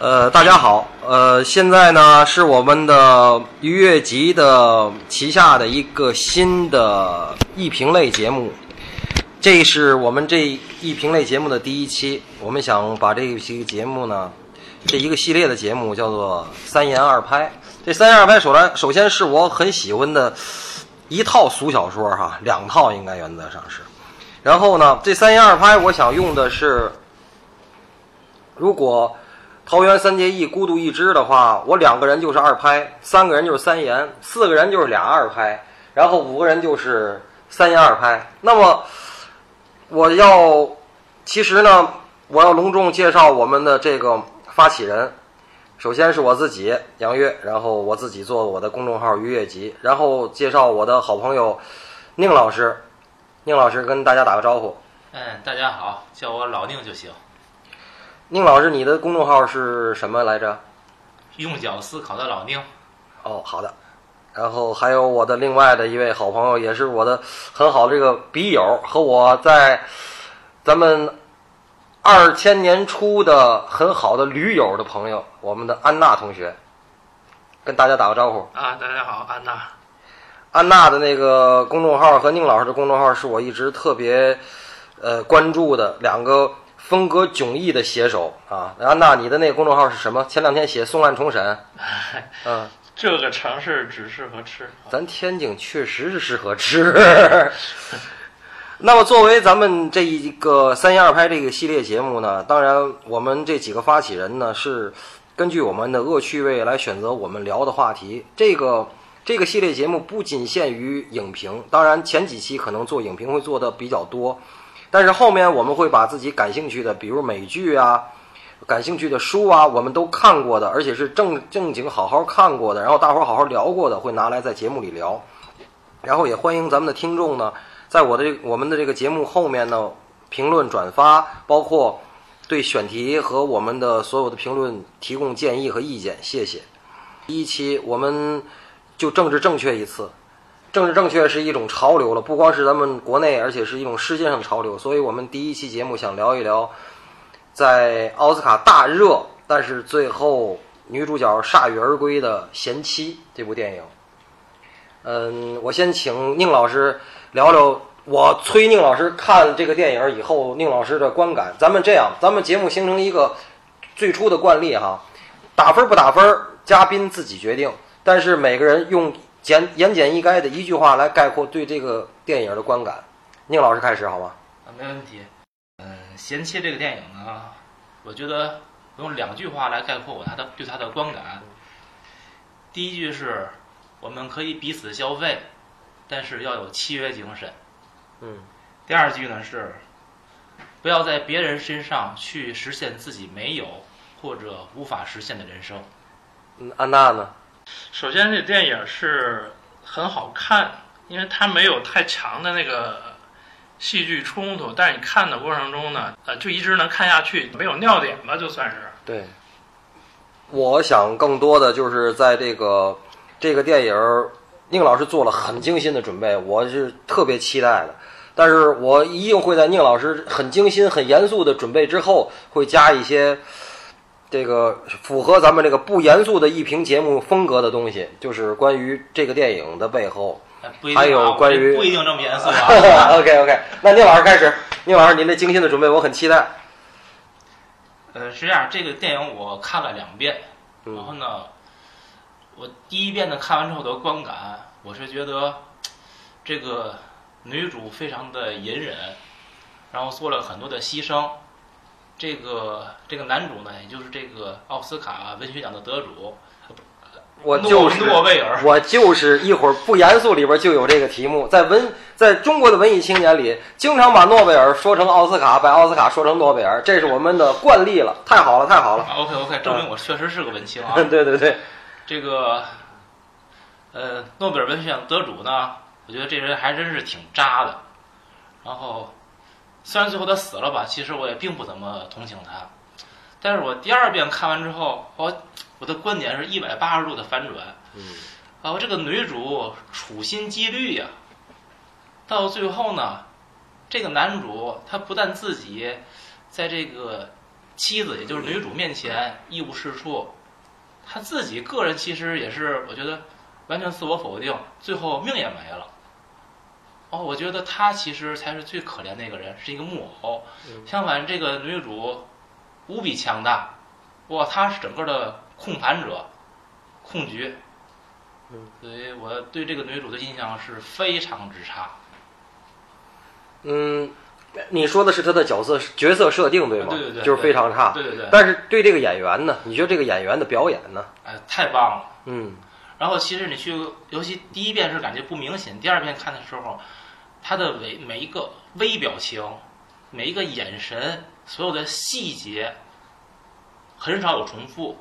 呃，大家好，呃，现在呢是我们的愉悦集的旗下的一个新的艺评类节目，这是我们这艺评类节目的第一期。我们想把这一期节目呢，这一个系列的节目叫做“三言二拍”。这“三言二拍”首来，首先是我很喜欢的一套俗小说哈，两套应该原则上是。然后呢，这“三言二拍”我想用的是，如果。桃园三结义，孤独一支的话，我两个人就是二拍，三个人就是三言，四个人就是俩二拍，然后五个人就是三言二拍。那么我要，其实呢，我要隆重介绍我们的这个发起人。首先是我自己杨越，然后我自己做我的公众号“愉悦集”，然后介绍我的好朋友宁老师。宁老师跟大家打个招呼。嗯，大家好，叫我老宁就行。宁老师，你的公众号是什么来着？用脚思考的老宁。哦，好的。然后还有我的另外的一位好朋友，也是我的很好的这个笔友，和我在咱们二千年初的很好的驴友的朋友，我们的安娜同学，跟大家打个招呼。啊，大家好，安娜。安娜的那个公众号和宁老师的公众号是我一直特别呃关注的两个。风格迥异的写手啊，安娜，你的那个公众号是什么？前两天写宋案重审，嗯，这个城市只适合吃，咱天津确实是适合吃。那么，作为咱们这一个三言二拍这个系列节目呢，当然我们这几个发起人呢是根据我们的恶趣味来选择我们聊的话题。这个这个系列节目不仅限于影评，当然前几期可能做影评会做的比较多。但是后面我们会把自己感兴趣的，比如美剧啊，感兴趣的书啊，我们都看过的，而且是正正经好好看过的，然后大伙儿好好聊过的，会拿来在节目里聊。然后也欢迎咱们的听众呢，在我的这我们的这个节目后面呢，评论转发，包括对选题和我们的所有的评论提供建议和意见，谢谢。第一期我们就政治正确一次。政治正确是一种潮流了，不光是咱们国内，而且是一种世界上的潮流。所以我们第一期节目想聊一聊，在奥斯卡大热，但是最后女主角铩羽而归的《贤妻》这部电影。嗯，我先请宁老师聊聊，我催宁老师看这个电影以后，宁老师的观感。咱们这样，咱们节目形成一个最初的惯例哈，打分不打分，嘉宾自己决定，但是每个人用。简言简意赅的一句话来概括对这个电影的观感，宁老师开始好吗？啊，没问题。嗯，贤妻这个电影呢，我觉得用两句话来概括我他的对他的观感。第一句是，我们可以彼此消费，但是要有契约精神。嗯。第二句呢是，不要在别人身上去实现自己没有或者无法实现的人生。嗯，安娜呢？首先，这电影是很好看，因为它没有太强的那个戏剧冲突，但是你看的过程中呢，呃，就一直能看下去，没有尿点吧，就算是。对。我想更多的就是在这个这个电影，宁老师做了很精心的准备，我是特别期待的。但是我一定会在宁老师很精心、很严肃的准备之后，会加一些。这个符合咱们这个不严肃的一评节目风格的东西，就是关于这个电影的背后，还有关于不一定这么严肃啊。OK OK，那宁老师开始，宁老师您的精心的准备我很期待。呃，是这样，这个电影我看了两遍，然后呢，我第一遍呢看完之后的观感，我是觉得这个女主非常的隐忍，然后做了很多的牺牲。这个这个男主呢，也就是这个奥斯卡文学奖的得主，我就是诺贝尔，我就是一会儿不严肃里边就有这个题目，在文在中国的文艺青年里，经常把诺贝尔说成奥斯卡，把奥斯卡说成诺贝尔，这是我们的惯例了，太好了，太好了。OK OK，证明我确实是个文青啊。对对对，这个呃，诺贝尔文学奖得主呢，我觉得这人还真是挺渣的，然后。虽然最后他死了吧，其实我也并不怎么同情他。但是我第二遍看完之后，我我的观点是一百八十度的反转。嗯，啊，这个女主处心积虑呀，到最后呢，这个男主他不但自己在这个妻子，也就是女主面前一无是处，他自己个人其实也是，我觉得完全自我否定，最后命也没了。哦，我觉得他其实才是最可怜那个人，是一个木偶。相反，这个女主无比强大，哇，她是整个的控盘者、控局。所以我对这个女主的印象是非常之差。嗯，你说的是她的角色角色设定对吗？对对对，就是非常差。对对对。但是对这个演员呢？你觉得这个演员的表演呢？哎，太棒了。嗯。然后其实你去，尤其第一遍是感觉不明显，第二遍看的时候，他的每每一个微表情，每一个眼神，所有的细节，很少有重复，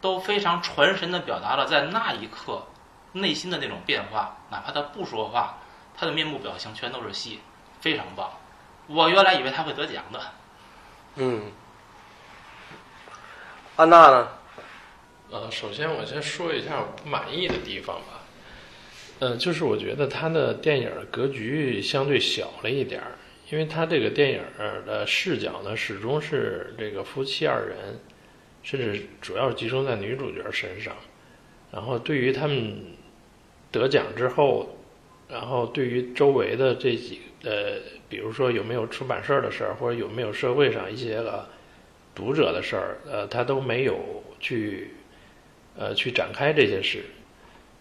都非常传神的表达了在那一刻内心的那种变化。哪怕他不说话，他的面部表情全都是戏，非常棒。我原来以为他会得奖的。嗯。安娜呢？呃，首先我先说一下我不满意的地方吧。呃，就是我觉得他的电影格局相对小了一点儿，因为他这个电影的视角呢，始终是这个夫妻二人，甚至主要集中在女主角身上。然后对于他们得奖之后，然后对于周围的这几呃，比如说有没有出版社的事儿，或者有没有社会上一些个读者的事儿，呃，他都没有去。呃，去展开这些事，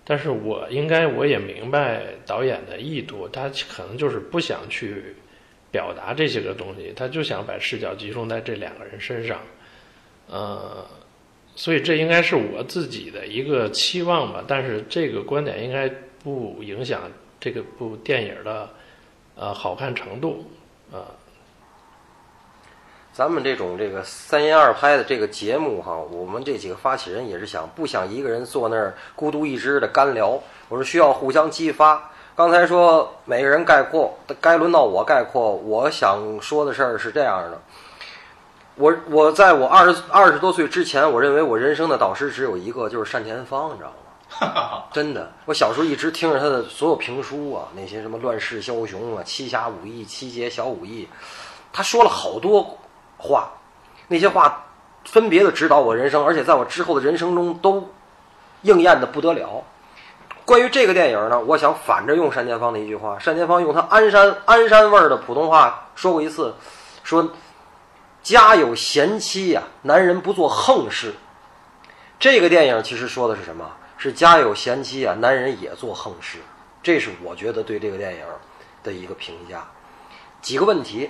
但是我应该我也明白导演的意图，他可能就是不想去表达这些个东西，他就想把视角集中在这两个人身上，呃，所以这应该是我自己的一个期望吧，但是这个观点应该不影响这个部电影的呃好看程度，啊。咱们这种这个三言二拍的这个节目哈，我们这几个发起人也是想不想一个人坐那儿孤独一支的干聊？我说需要互相激发。刚才说每个人概括，该轮到我概括。我想说的事儿是这样的：我我在我二十二十多岁之前，我认为我人生的导师只有一个，就是单田芳，你知道吗？真的，我小时候一直听着他的所有评书啊，那些什么乱世枭雄啊、七侠五义、七杰小五义，他说了好多。话，那些话分别的指导我人生，而且在我之后的人生中都应验的不得了。关于这个电影呢，我想反着用单田芳的一句话。单田芳用他鞍山鞍山味儿的普通话说过一次，说：“家有贤妻呀，男人不做横事。”这个电影其实说的是什么？是家有贤妻啊，男人也做横事。这是我觉得对这个电影的一个评价。几个问题。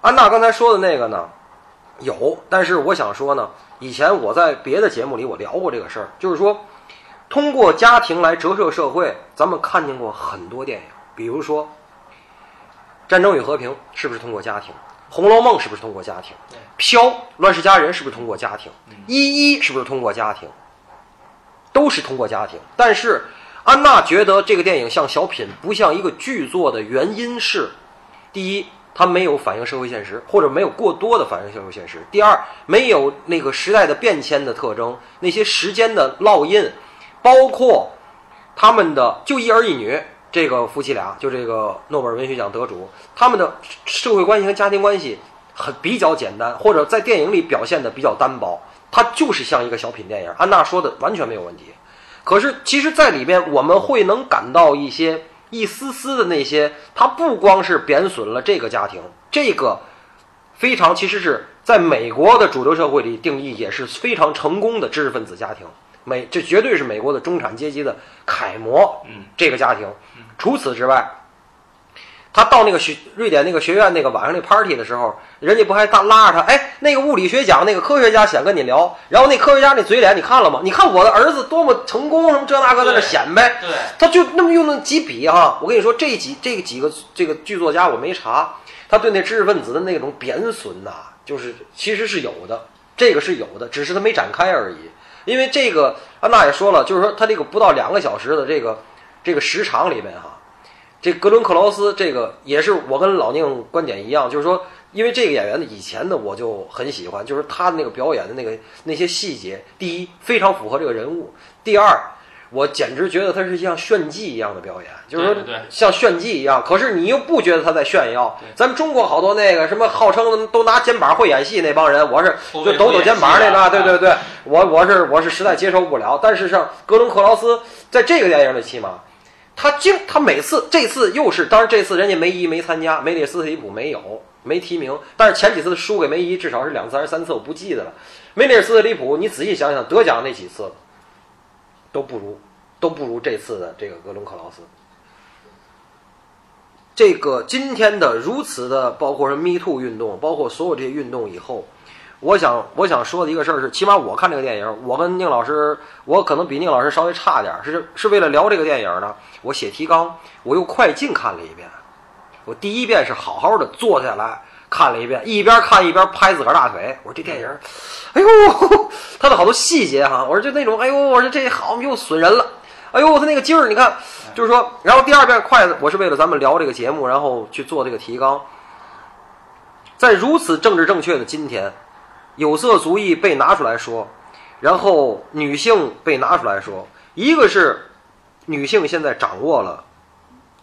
安娜刚才说的那个呢，有，但是我想说呢，以前我在别的节目里我聊过这个事儿，就是说，通过家庭来折射社会，咱们看见过很多电影，比如说《战争与和平》是不是通过家庭？《红楼梦》是不是通过家庭？《飘》《乱世佳人》是不是通过家庭？《一一》是不是通过家庭？都是通过家庭。但是安娜觉得这个电影像小品，不像一个剧作的原因是，第一。它没有反映社会现实，或者没有过多的反映社会现实。第二，没有那个时代的变迁的特征，那些时间的烙印，包括他们的就一儿一女这个夫妻俩，就这个诺贝尔文学奖得主，他们的社会关系和家庭关系很比较简单，或者在电影里表现的比较单薄，它就是像一个小品电影。安娜说的完全没有问题，可是其实，在里面我们会能感到一些。一丝丝的那些，他不光是贬损了这个家庭，这个非常其实是在美国的主流社会里定义也是非常成功的知识分子家庭，美这绝对是美国的中产阶级的楷模。嗯，这个家庭，除此之外。他到那个学瑞典那个学院那个晚上那 party 的时候，人家不还大拉着他？哎，那个物理学奖那个科学家想跟你聊，然后那科学家那嘴脸你看了吗？你看我的儿子多么成功，什么这那个在那显摆。对，他就那么用那几笔哈。我跟你说，这几这个几个这个剧作家我没查，他对那知识分子的那种贬损呐，就是其实是有的，这个是有的，只是他没展开而已。因为这个安娜也说了，就是说他这个不到两个小时的这个这个时长里面哈。这格伦克劳斯，这个也是我跟老宁观点一样，就是说，因为这个演员的以前的我就很喜欢，就是他的那个表演的那个那些细节。第一，非常符合这个人物；第二，我简直觉得他是像炫技一样的表演，就是说像炫技一样。可是你又不觉得他在炫耀。咱们中国好多那个什么号称都拿肩膀会演戏那帮人，我是就抖抖肩膀那个，对对对，我我是我是实在接受不了。但是像格伦克劳斯在这个电影里起码。他经他每次这次又是，当然这次人家梅姨没参加，梅里斯特里普没有没提名，但是前几次输给梅姨至少是两次还是三次，我不记得了。梅里斯特里普，你仔细想想，得奖那几次都不如都不如这次的这个格伦克劳斯。这个今天的如此的，包括说 Me Too 运动，包括所有这些运动以后，我想我想说的一个事儿是，起码我看这个电影，我跟宁老师，我可能比宁老师稍微差点儿，是是为了聊这个电影呢。我写提纲，我又快进看了一遍。我第一遍是好好的坐下来看了一遍，一边看一边拍自个儿大腿。我说这电影，哎呦，它的好多细节哈，我说就那种，哎呦，我说这好又损人了。哎呦，他那个劲儿，你看，就是说，然后第二遍快，我是为了咱们聊这个节目，然后去做这个提纲。在如此政治正确的今天，有色族裔被拿出来说，然后女性被拿出来说，一个是女性现在掌握了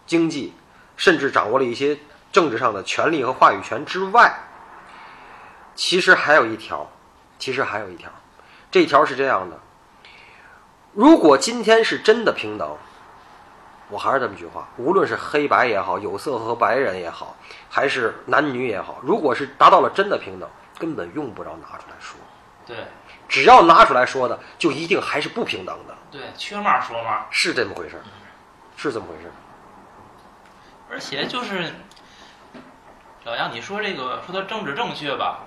经济，甚至掌握了一些政治上的权利和话语权之外，其实还有一条，其实还有一条，这条是这样的：如果今天是真的平等，我还是这么句话，无论是黑白也好，有色和白人也好，还是男女也好，如果是达到了真的平等，根本用不着拿出来说。对只要拿出来说的，就一定还是不平等的，对，缺嘛说嘛，是这么回事儿，是这么回事儿。而且就是老杨，你说这个说的政治正确吧，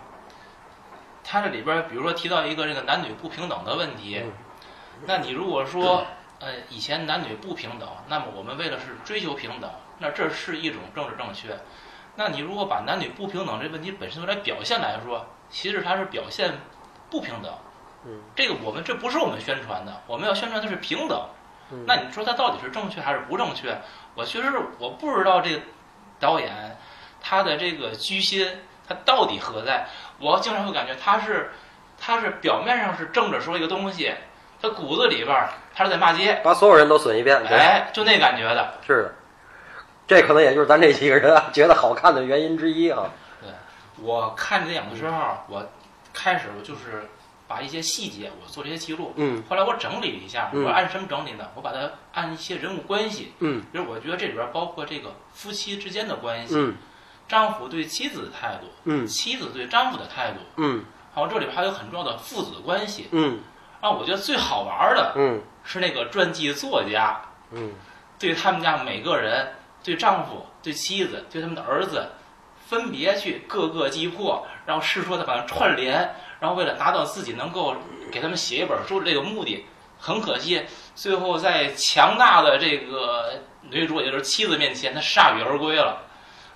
他这里边比如说提到一个这个男女不平等的问题，嗯那你如果说呃以前男女不平等，那么我们为了是追求平等，那这是一种政治正确。那你如果把男女不平等这问题本身来表现来说，其实它是表现不平等。嗯，这个我们这不是我们宣传的，我们要宣传的是平等。嗯那你说它到底是正确还是不正确？我其实我不知道这个导演他的这个居心他到底何在？我经常会感觉他是他是表面上是正着说一个东西，他骨子里边儿他是在骂街，把所有人都损一遍，对哎，就那感觉的。是的，这可能也就是咱这几个人啊觉得好看的原因之一啊。对我看这电影的时候，我开始就是把一些细节我做这些记录，嗯后来我整理了一下，嗯我按什么整理呢？我把它按一些人物关系，嗯比如我觉得这里边包括这个夫妻之间的关系，嗯丈夫对妻子的态度，嗯妻子对丈夫的态度，嗯还有这里边还有很重要的父子关系。嗯啊，我觉得最好玩的嗯是那个传记作家嗯对他们家每个人，对丈夫、对妻子、对他们的儿子，分别去各个击破，然后是说的把它串联，然后为了达到自己能够给他们写一本书的这个目的，很可惜，最后在强大的这个女主也就是妻子面前，他铩羽而归了。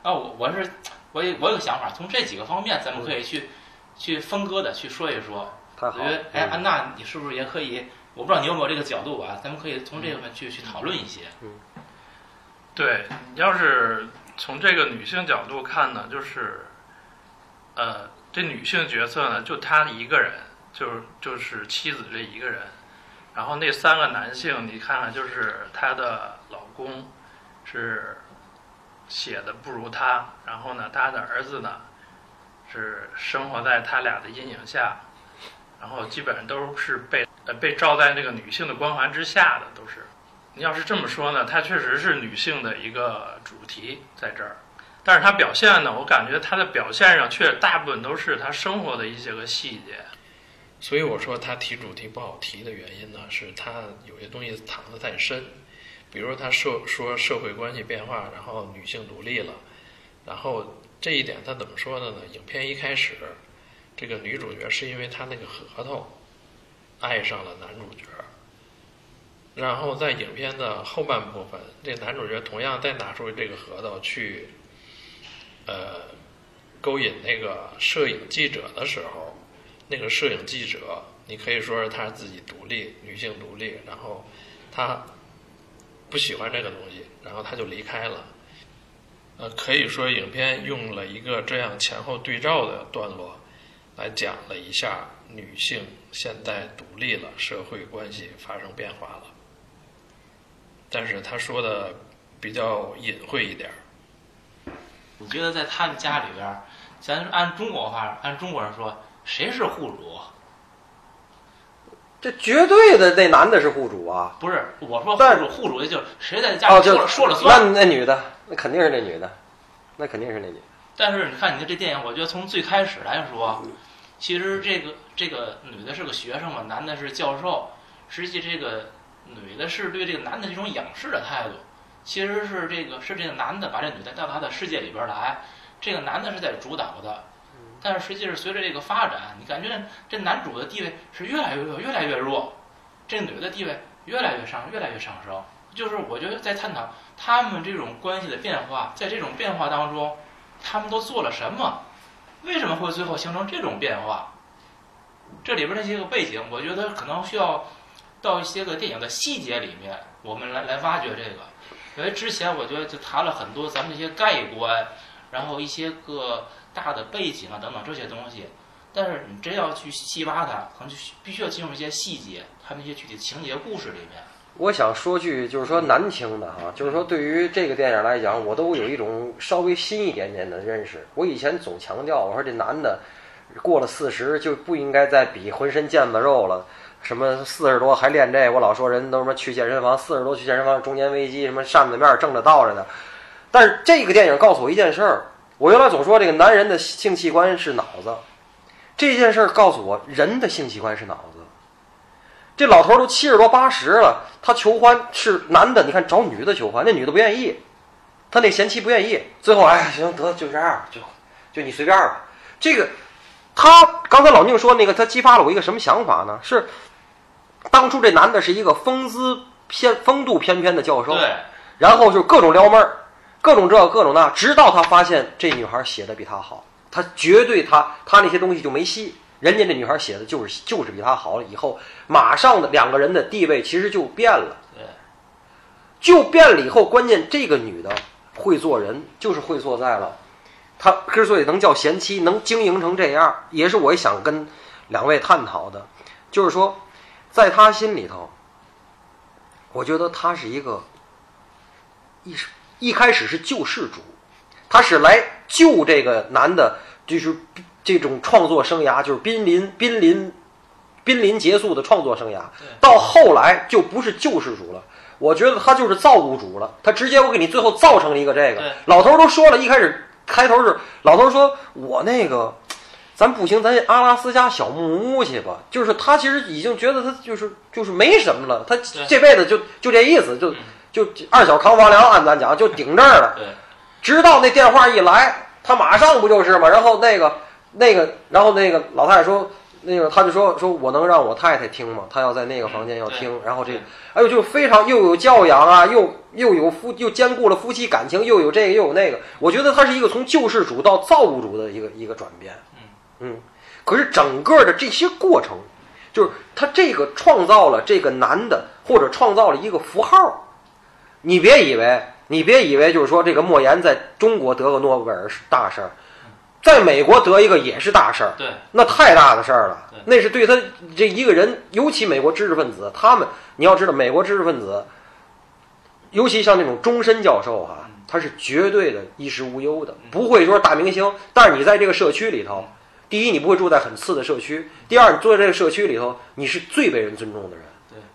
啊，我我是我有我有个想法，从这几个方面咱们可以去去分割的去说一说。太好了我觉得，。哎，嗯安娜，你是不是也可以？我不知道你有没有这个角度啊？咱们可以从这个方面去去讨论一些。对，你要是从这个女性角度看呢，就是，呃，这女性角色呢，就她一个人，就是就是妻子这一个人，然后那三个男性，你看看，就是她的老公是写的不如她，然后呢，她的儿子呢是生活在他俩的阴影下，然后基本上都是被呃被罩在那个女性的光环之下的，都是。要是这么说呢，它确实是女性的一个主题在这儿，但是她表现呢，我感觉她的表现上却大部分都是她生活的一些个细节。所以我说她提主题不好提的原因呢，是她有些东西藏得太深，比如说她社说社会关系变化，然后女性独立了，然后这一点她怎么说的呢？影片一开始，这个女主角是因为她那个核桃爱上了男主角。然后在影片的后半部分，这男主角同样再拿出这个核桃去，呃，勾引那个摄影记者的时候，那个摄影记者，你可以说是她自己独立，女性独立，然后她不喜欢这个东西，然后她就离开了。呃，可以说影片用了一个这样前后对照的段落，来讲了一下女性现在独立了，社会关系发生变化了。但是他说的比较隐晦一点儿。你觉得在他们家里边儿，咱按中国话，按中国人说，谁是户主？这绝对的那男的是户主啊！不是我说户主，户主就是谁在家里说了、说了那算。那女的，那肯定是那女的，那肯定是那女的。但是你看，你看这电影，我觉得从最开始来说，其实这个这个女的是个学生嘛，男的是教授。实际这个女的是对这个男的这种仰视的态度，其实是这个是这个男的把这女的带到他的世界里边来，这个男的是在主导的。但是实际是随着这个发展，你感觉这男主的地位是越来越弱，越来越弱，这女的地位越来越上，越来越上升。就是我觉得在探讨他们这种关系的变化，在这种变化当中，他们都做了什么？为什么会最后形成这种变化？这里边这些个背景，我觉得可能需要到一些个电影的细节里面，我们来来挖掘这个。因为之前我觉得就谈了很多咱们这些概观，然后一些个大的背景啊等等这些东西，但是你真要去细挖它，可能就必须要进入一些细节，它那些具体情节故事里面。我想说句就是说难听的哈，就是说对于这个电影来讲，我都有一种稍微新一点点的认识。我以前总强调，我说这男的过了四十就不应该再比浑身腱子肉了。什么四十多还练这？我老说人都什么去健身房，四十多去健身房中年危机，什么扇子面正着倒着的。但是这个电影告诉我一件事儿，我原来总说这个男人的性器官是脑子，这件事儿告诉我人的性器官是脑子。这老头儿都七十多八十了，他求欢是男的，你看找女的求欢，那女的不愿意，他那贤妻不愿意，最后哎行得就这样，就就你随便吧。这个他刚才老宁说那个，他激发了我一个什么想法呢？是当初这男的是一个风姿翩风度翩翩的教授，对，然后就各种撩妹儿，各种这各种那，直到他发现这女孩写的比他好，他绝对他他那些东西就没戏。人家这女孩写的就是就是比他好了，以后马上的两个人的地位其实就变了，对，就变了以后，关键这个女的会做人，就是会做在了。她之所以能叫贤妻，能经营成这样，也是我想跟两位探讨的，就是说，在他心里头，我觉得他是一个一是一开始是救世主，他是来救这个男的，就是这种创作生涯，就是濒临濒临濒临结束的创作生涯，到后来就不是救世主了。我觉得他就是造物主了，他直接我给你最后造成了一个这个。老头都说了，一开始开头是老头说我那个，咱不行，咱阿拉斯加小木屋去吧。就是他其实已经觉得他就是就是没什么了，他这辈子就就这意思，就嗯就二小扛房梁，按咱讲就顶这儿了。对，直到那电话一来，他马上不就是嘛？然后那个那个，然后那个老太太说，那个他就说说我能让我太太听吗？他要在那个房间要听。然后这个，哎呦，就非常又有教养啊，又又有夫又兼顾了夫妻感情，又有这个又有那个。我觉得他是一个从救世主到造物主的一个一个转变。嗯，可是整个的这些过程，就是他这个创造了这个男的，或者创造了一个符号。你别以为，你别以为就是说这个莫言在中国得个诺贝尔是大事儿，在美国得一个也是大事儿，对，那太大的事儿了。那是对他这一个人，尤其美国知识分子，他们你要知道，美国知识分子，尤其像那种终身教授哈、嗯他是绝对的衣食无忧的，不会说大明星。但是你在这个社区里头，第一，你不会住在很次的社区；第二，你住在这个社区里头，你是最被人尊重的人。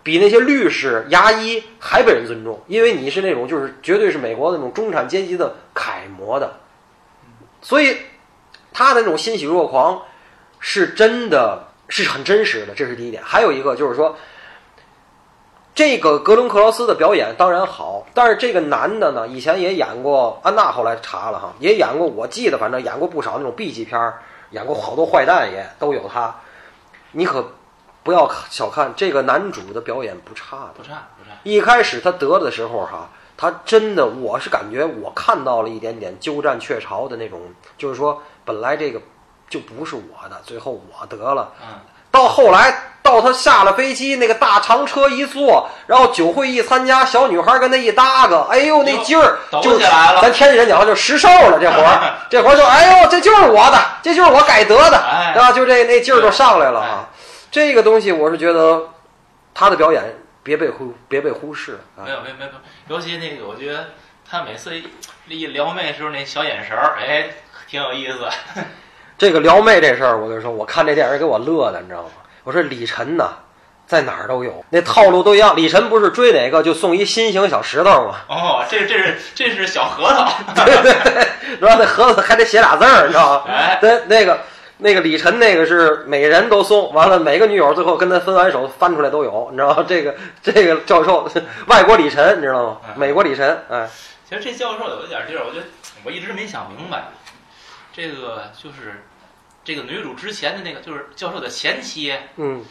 比那些律师、牙医还被人尊重，因为你是那种就是绝对是美国那种中产阶级的楷模的，所以他的那种欣喜若狂是真的是很真实的，这是第一点。还有一个就是说，这个格伦克劳斯的表演当然好，但是这个男的呢，以前也演过安娜，后来查了哈，也演过，我记得反正演过不少那种 B 级片儿，演过好多坏蛋也都有他。你可不要小看这个男主的表演不差的不，差不差，一开始他得的时候哈，他真的我是感觉我看到了一点点鸠占鹊巢的那种，就是说本来这个就不是我的，最后我得了。嗯，到后来，到他下了飞机，那个大长车一坐，然后酒会一参加，小女孩跟他一搭个，哎呦那劲儿抖就起来了咱天津人讲话就实瘦了，这活儿，这活儿就哎呦这就是我的，这就是我该得的，哎对吧？就这那劲儿就上来了哎啊。这个东西我是觉得他的表演别被忽别被忽视啊没。有没有没有，尤其那个，我觉得他每次一一撩妹的时候那小眼神儿，哎，挺有意思。这个撩妹这事儿，我跟你说，我看这电影给我乐的，你知道吗？我说李晨呐，在哪儿都有，那套路都一样。李晨不是追哪个就送一心形小石头吗？哦，这这是这是小核桃，对对对，然后那盒子还得写俩字儿，你知道吗？哎，对，那个那个李晨那个是每人都送，完了每个女友最后跟他分完手翻出来都有，你知道吗？这个这个教授，外国李晨，你知道吗？美国李晨，哎，其实这教授有一点地儿，我觉得我一直没想明白，这个就是这个女主之前的那个，就是教授的前妻嗯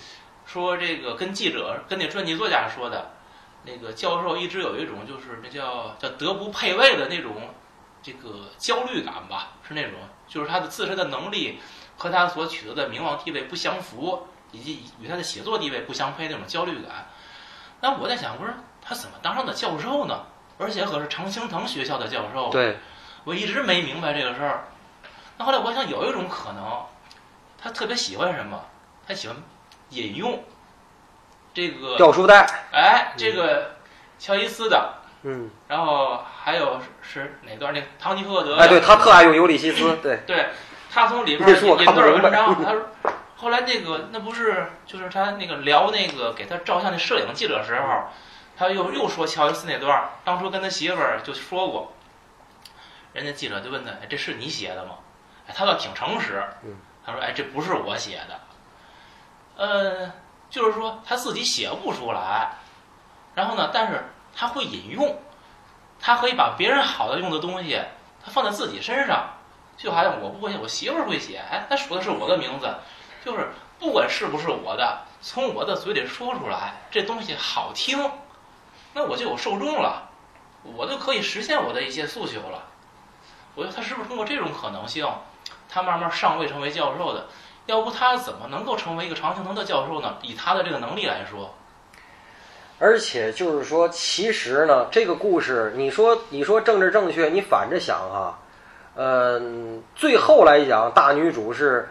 说这个跟记者跟那传记作家说的，那个教授一直有一种就是那叫叫德不配位的那种这个焦虑感吧，是那种就是他的自身的能力和他所取得的名望地位不相符，以及与他的写作地位不相配那种焦虑感。那我在想，我说他怎么当上的教授呢？而且可是常青藤学校的教授，对，我一直没明白这个事儿。那后来我想，有一种可能，他特别喜欢什么？他喜欢引用这个，掉书袋，哎，这个乔伊斯的，嗯，然后还有是是哪段？那个唐吉诃德，哎，对他特爱用尤利西斯，对，对，他从里边引段文章，他说。后来那个那不是就是他那个聊那个给他照相的摄影记者时候，他又又说乔伊斯那段儿，当初跟他媳妇儿就说过，人家记者就问他，哎，这是你写的吗？哎，他倒挺诚实嗯，他说，哎，这不是我写的，呃，就是说他自己写不出来，然后呢，但是他会引用，他可以把别人好的用的东西，他放在自己身上，就好像我不会写，我媳妇儿会写，哎，他说的是我的名字，就是不管是不是我的，从我的嘴里说出来，这东西好听，那我就有受众了，我就可以实现我的一些诉求了。我觉得他是不是通过这种可能性，他慢慢上位成为教授的？要不他怎么能够成为一个常青藤的教授呢？以他的这个能力来说，而且就是说，其实呢，这个故事，你说你说政治正确，你反着想哈，嗯、最后来讲，大女主是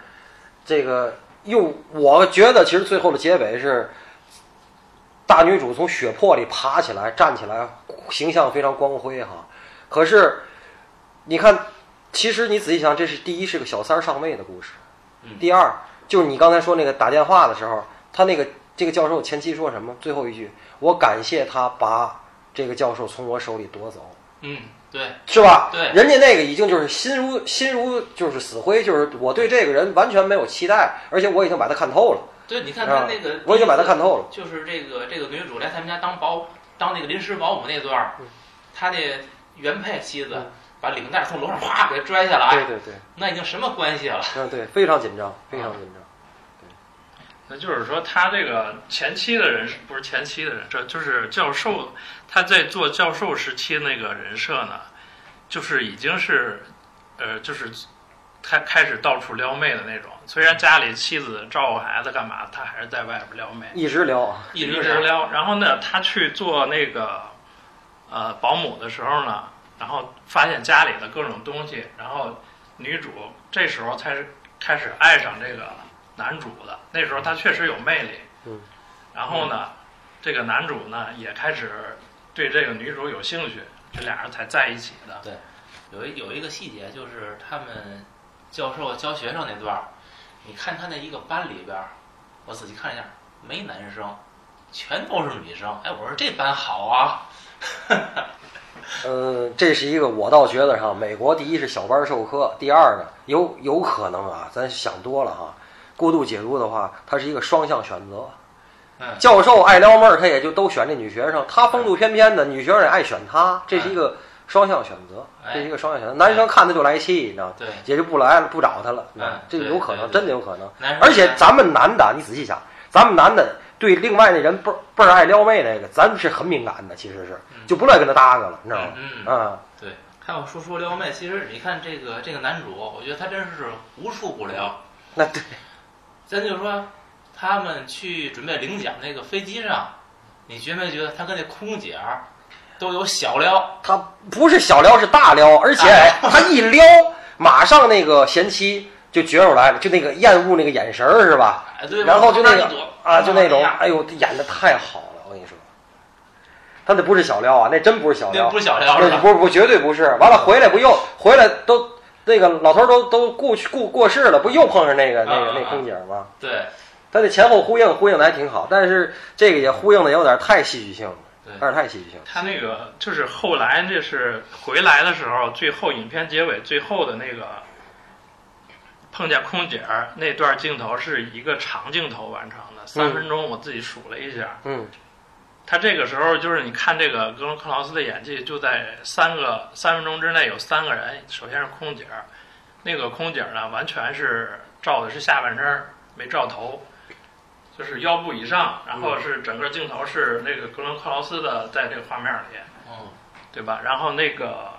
这个用，我觉得其实最后的结尾是大女主从血泊里爬起来，站起来，形象非常光辉哈。可是你看，其实你仔细想，这是第一是个小三儿上位的故事，嗯。第二就是你刚才说那个打电话的时候，他那个这个教授前妻说什么？最后一句，我感谢他把这个教授从我手里夺走，嗯，对，是吧？对。人家那个已经就是心如心如就是死灰，就是我对这个人完全没有期待，而且我已经把他看透了，对，你看啊他那个，我已经把他看透了。就是这个这个女主来他们家当保当那个临时保姆那段他那原配妻子嗯把领带从楼上啪给他拽下来，对对对，那已经什么关系了？嗯对，非常紧张，非常紧张。对那就是说，他这个前期的人设不是前期的人设，就是教授他在做教授时期那个人设呢，就是已经是，呃，就是他开始到处撩妹的那种。虽然家里妻子照顾孩子干嘛，他还是在外边撩妹，一直撩，一一直聊，直撩。然后呢，他去做那个呃保姆的时候呢，然后发现家里的各种东西，然后女主这时候才是开始爱上这个男主的。那时候他确实有魅力，嗯，然后呢，这个男主呢也开始对这个女主有兴趣，这俩人才在一起的。对有一有一个细节就是他们教授教学生那段儿，你看他那一个班里边儿，我仔细看一下，没男生，全都是女生。哎，我说这班好啊，嗯，这是一个我倒觉得哈，美国第一是小班授课，第二呢，有有可能啊，咱想多了哈，过度解读的话，它是一个双向选择。嗯，教授爱撩妹儿，他也就都选这女学生，他风度翩翩的，女学生也爱选他，这是一个双向选择，哎这是一个双向选择。男生看他就来气，你知道吗？对，也就不来了，不找他了，嗯这个有可能，真的有可能。而且咱们男的，你仔细想，咱们男的对另外那人倍儿倍儿爱撩妹那个，咱是很敏感的，其实是嗯就不乐意跟他搭个了，你知道吗？嗯，啊，对。还有说说撩妹，其实你看这个这个男主，我觉得他真是无处不撩。那对，咱就说他们去准备领奖那个飞机上，你觉没觉得他跟那空姐儿都有小撩？他不是小撩，是大撩，而且哎 他一撩，马上那个贤妻就觉出来了，就那个厌恶那个眼神儿是吧？哎，对？然后就那个啊，就那种，哎呦，演的太好了，我跟你说，他那不是小料啊，那真不是小料那不，是小料不不绝对不是。完了回来不又回来都那个老头儿都都过去过过世了，不又碰上那个那个啊那空姐吗？对他那前后呼应呼应的还挺好，但是这个也呼应的有点太戏剧性了，对有点太戏剧性。他那个就是后来这是回来的时候，最后影片结尾最后的那个碰见空姐儿那段镜头是一个长镜头完成的，三分钟，我自己数了一下。嗯他这个时候就是你看这个格伦克劳斯的演技，就在三个三分钟之内有三个人，首先是空姐儿，那个空姐儿呢完全是照的是下半身儿，没照头，就是腰部以上，然后是整个镜头是那个格伦克劳斯的在这个画面里，嗯对吧？然后那个，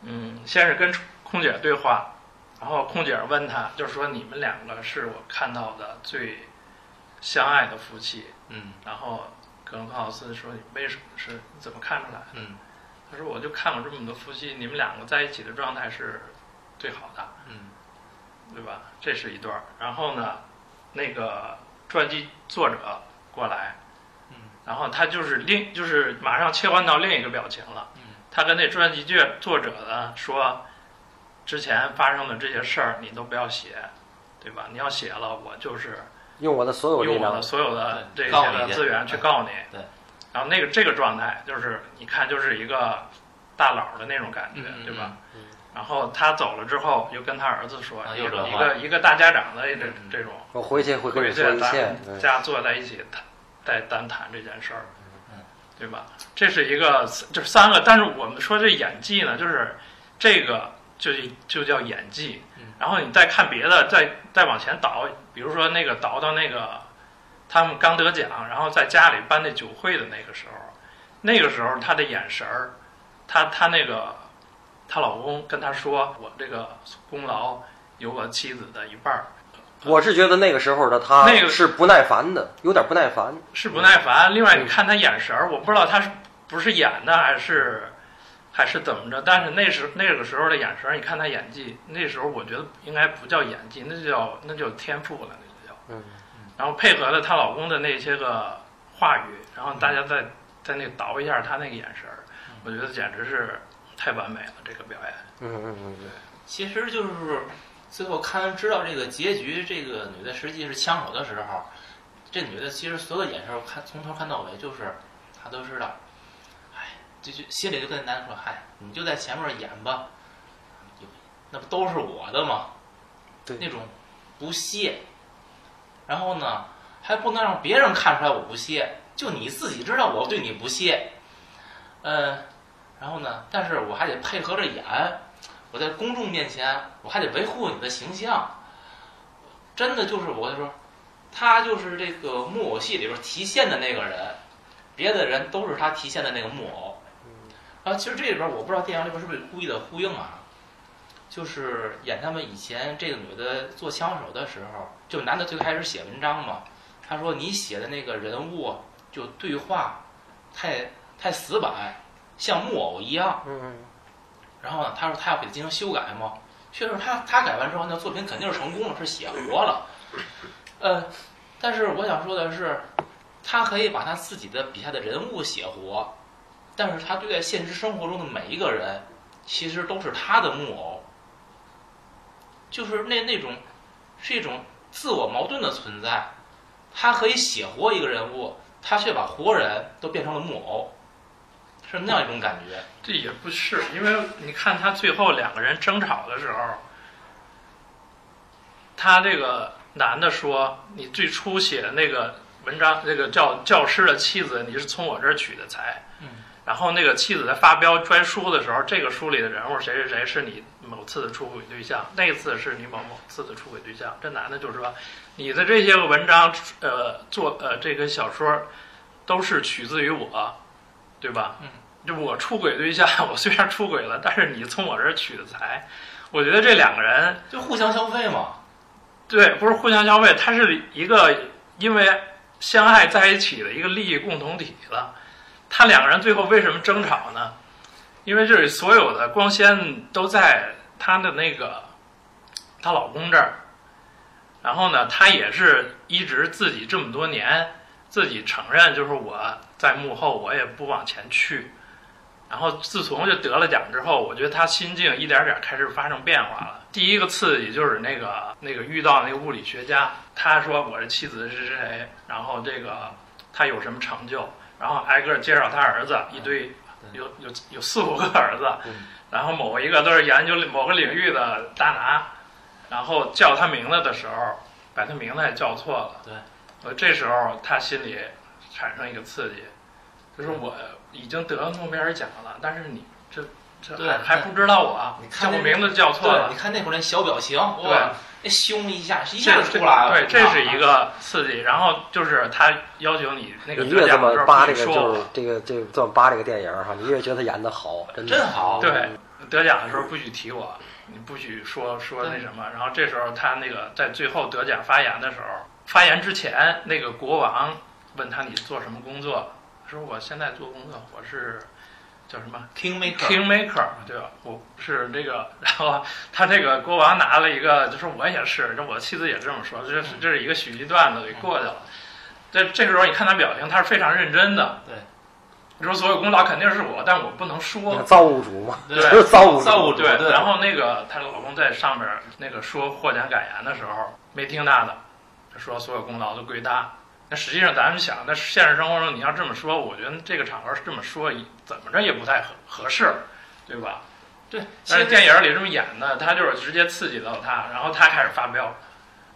嗯，先是跟空姐对话，然后空姐问他，就是说你们两个是我看到的最相爱的夫妻，嗯然后格伦克劳斯说：“你为什么是你怎么看出来的嗯？”他说：“我就看过这么多夫妻，你们两个在一起的状态是最好的，嗯对吧？”这是一段儿。然后呢，那个传记作者过来，嗯然后他就是另就是马上切换到另一个表情了。嗯他跟那传记作作者呢说，之前发生的这些事儿你都不要写，对吧？你要写了，我就是用我的所有力量用我的，所有的这些资源去告你。对。然后那个这个状态就是，你看就是一个大佬的那种感觉，嗯对吧？嗯然后他走了之后，又跟他儿子说，一个一个一个大家长的这嗯这种，我回去会跟回去你说一切咱。家坐在一起谈，再单谈这件事儿嗯，对吧？这是一个就是三个，但是我们说这演技呢，就是这个就就叫演技嗯。然后你再看别的，再再往前倒，比如说那个倒到那个他们刚得奖，然后在家里办那酒会的那个时候，那个时候他的眼神儿，他他那个她老公跟她说，我这个功劳有我妻子的一半儿。我是觉得那个时候的他那个是不耐烦的，有点不耐烦。是不耐烦。另外，嗯你看他眼神儿，我不知道他是不是演的，还是还是怎么着。但是那时那个时候的眼神儿，你看他演技，那时候我觉得应该不叫演技，那就叫那就天赋了，那就叫。嗯。然后配合了她老公的那些个话语，然后大家再再那个倒一下她那个眼神儿，我觉得简直是太完美了，这个表演。嗯嗯嗯对，其实就是最后看知道这个结局，这个女的实际是枪手的时候，这女的其实所有的眼神，我看从头看到尾，就是她都知道，哎，就就心里就跟那男的说，嗨，你就在前面演吧，那不都是我的吗？对那种不屑，然后呢，还不能让别人看出来我不屑，就你自己知道我对你不屑，呃，然后呢，但是我还得配合着演。我在公众面前，我还得维护你的形象。真的就是我跟你说，他就是这个木偶戏里边提线的那个人，别的人都是他提线的那个木偶。啊，其实这里边我不知道电影里边是不是故意的呼应啊，就是演他们以前这个女的做枪手的时候，就男的最开始写文章嘛，他说你写的那个人物就对话太太死板，像木偶一样。嗯嗯然后呢，他说他要给他进行修改嘛，确实他他改完之后，那作品肯定是成功了，是写活了。呃，但是我想说的是，他可以把他自己的笔下的人物写活，但是他对待现实生活中的每一个人，其实都是他的木偶，就是那那种是一种自我矛盾的存在。他可以写活一个人物，他却把活人都变成了木偶，是那样一种感觉。这也不是，因为你看他最后两个人争吵的时候，他这个男的说：“你最初写的那个文章，那个叫教师的妻子，你是从我这儿取的财。”嗯。然后那个妻子在发飙专书的时候，这个书里的人物谁谁谁是你某次的出轨对象，那次是你某某次的出轨对象。这男的就说：“你的这些个文章，呃，做呃这个小说，都是取自于我，对吧？”嗯。就我出轨对象，我虽然出轨了，但是你从我这儿取的财，我觉得这两个人就互相消费嘛。对不是互相消费，他是一个因为相爱在一起的一个利益共同体了。他两个人最后为什么争吵呢？因为这里所有的光鲜都在她的那个她老公这儿，然后呢，她也是一直自己这么多年自己承认，就是我在幕后，我也不往前去。然后自从就得了奖之后，我觉得他心境一点点开始发生变化了。第一个刺激就是那个那个遇到那个物理学家，他说我的妻子是谁，然后这个他有什么成就，然后挨个介绍他儿子一堆，有有有四五个儿子，然后某一个都是研究某个领域的大拿，然后叫他名字的时候，把他名字也叫错了。对，我，这时候他心里产生一个刺激，就是我已经得了诺贝尔奖了，但是你这这对还还不知道我你，看那叫我名字叫错，了你。看那会儿那小表情，对哇，那凶一下，一下就出来了。对，这是一啊。个刺激。然后就是他要求你那个你越这得奖的时候么扒这个，说就是，这个这个这么扒这个电影哈，你越觉得他演的好，真的真好对，得奖的时候不许提我，你不许说说那什么。然后这时候他那个在最后得奖发言的时候，发言之前那个国王问他你做什么工作，他说我现在做工作，我是叫什么 Kingmaker，Kingmaker，对吧？我是这个，然后他这个国王拿了一个，就说我也是，这我妻子也这么说，这是这是一个喜剧段子给过去了。这这个时候你看他表情，他是非常认真的。对，你说所有功劳肯定是我，但我不能说。造物主嘛，对就是造物主造物主对，对然后那个她老公在上面那个说获奖感言的时候，没听他的，说所有功劳都归他。那实际上咱们想，那现实生活中你要这么说，我觉得这个场合这么说，怎么着也不太合合适，对吧？对，但是电影里这么演的，他就是直接刺激到他，然后他开始发飙。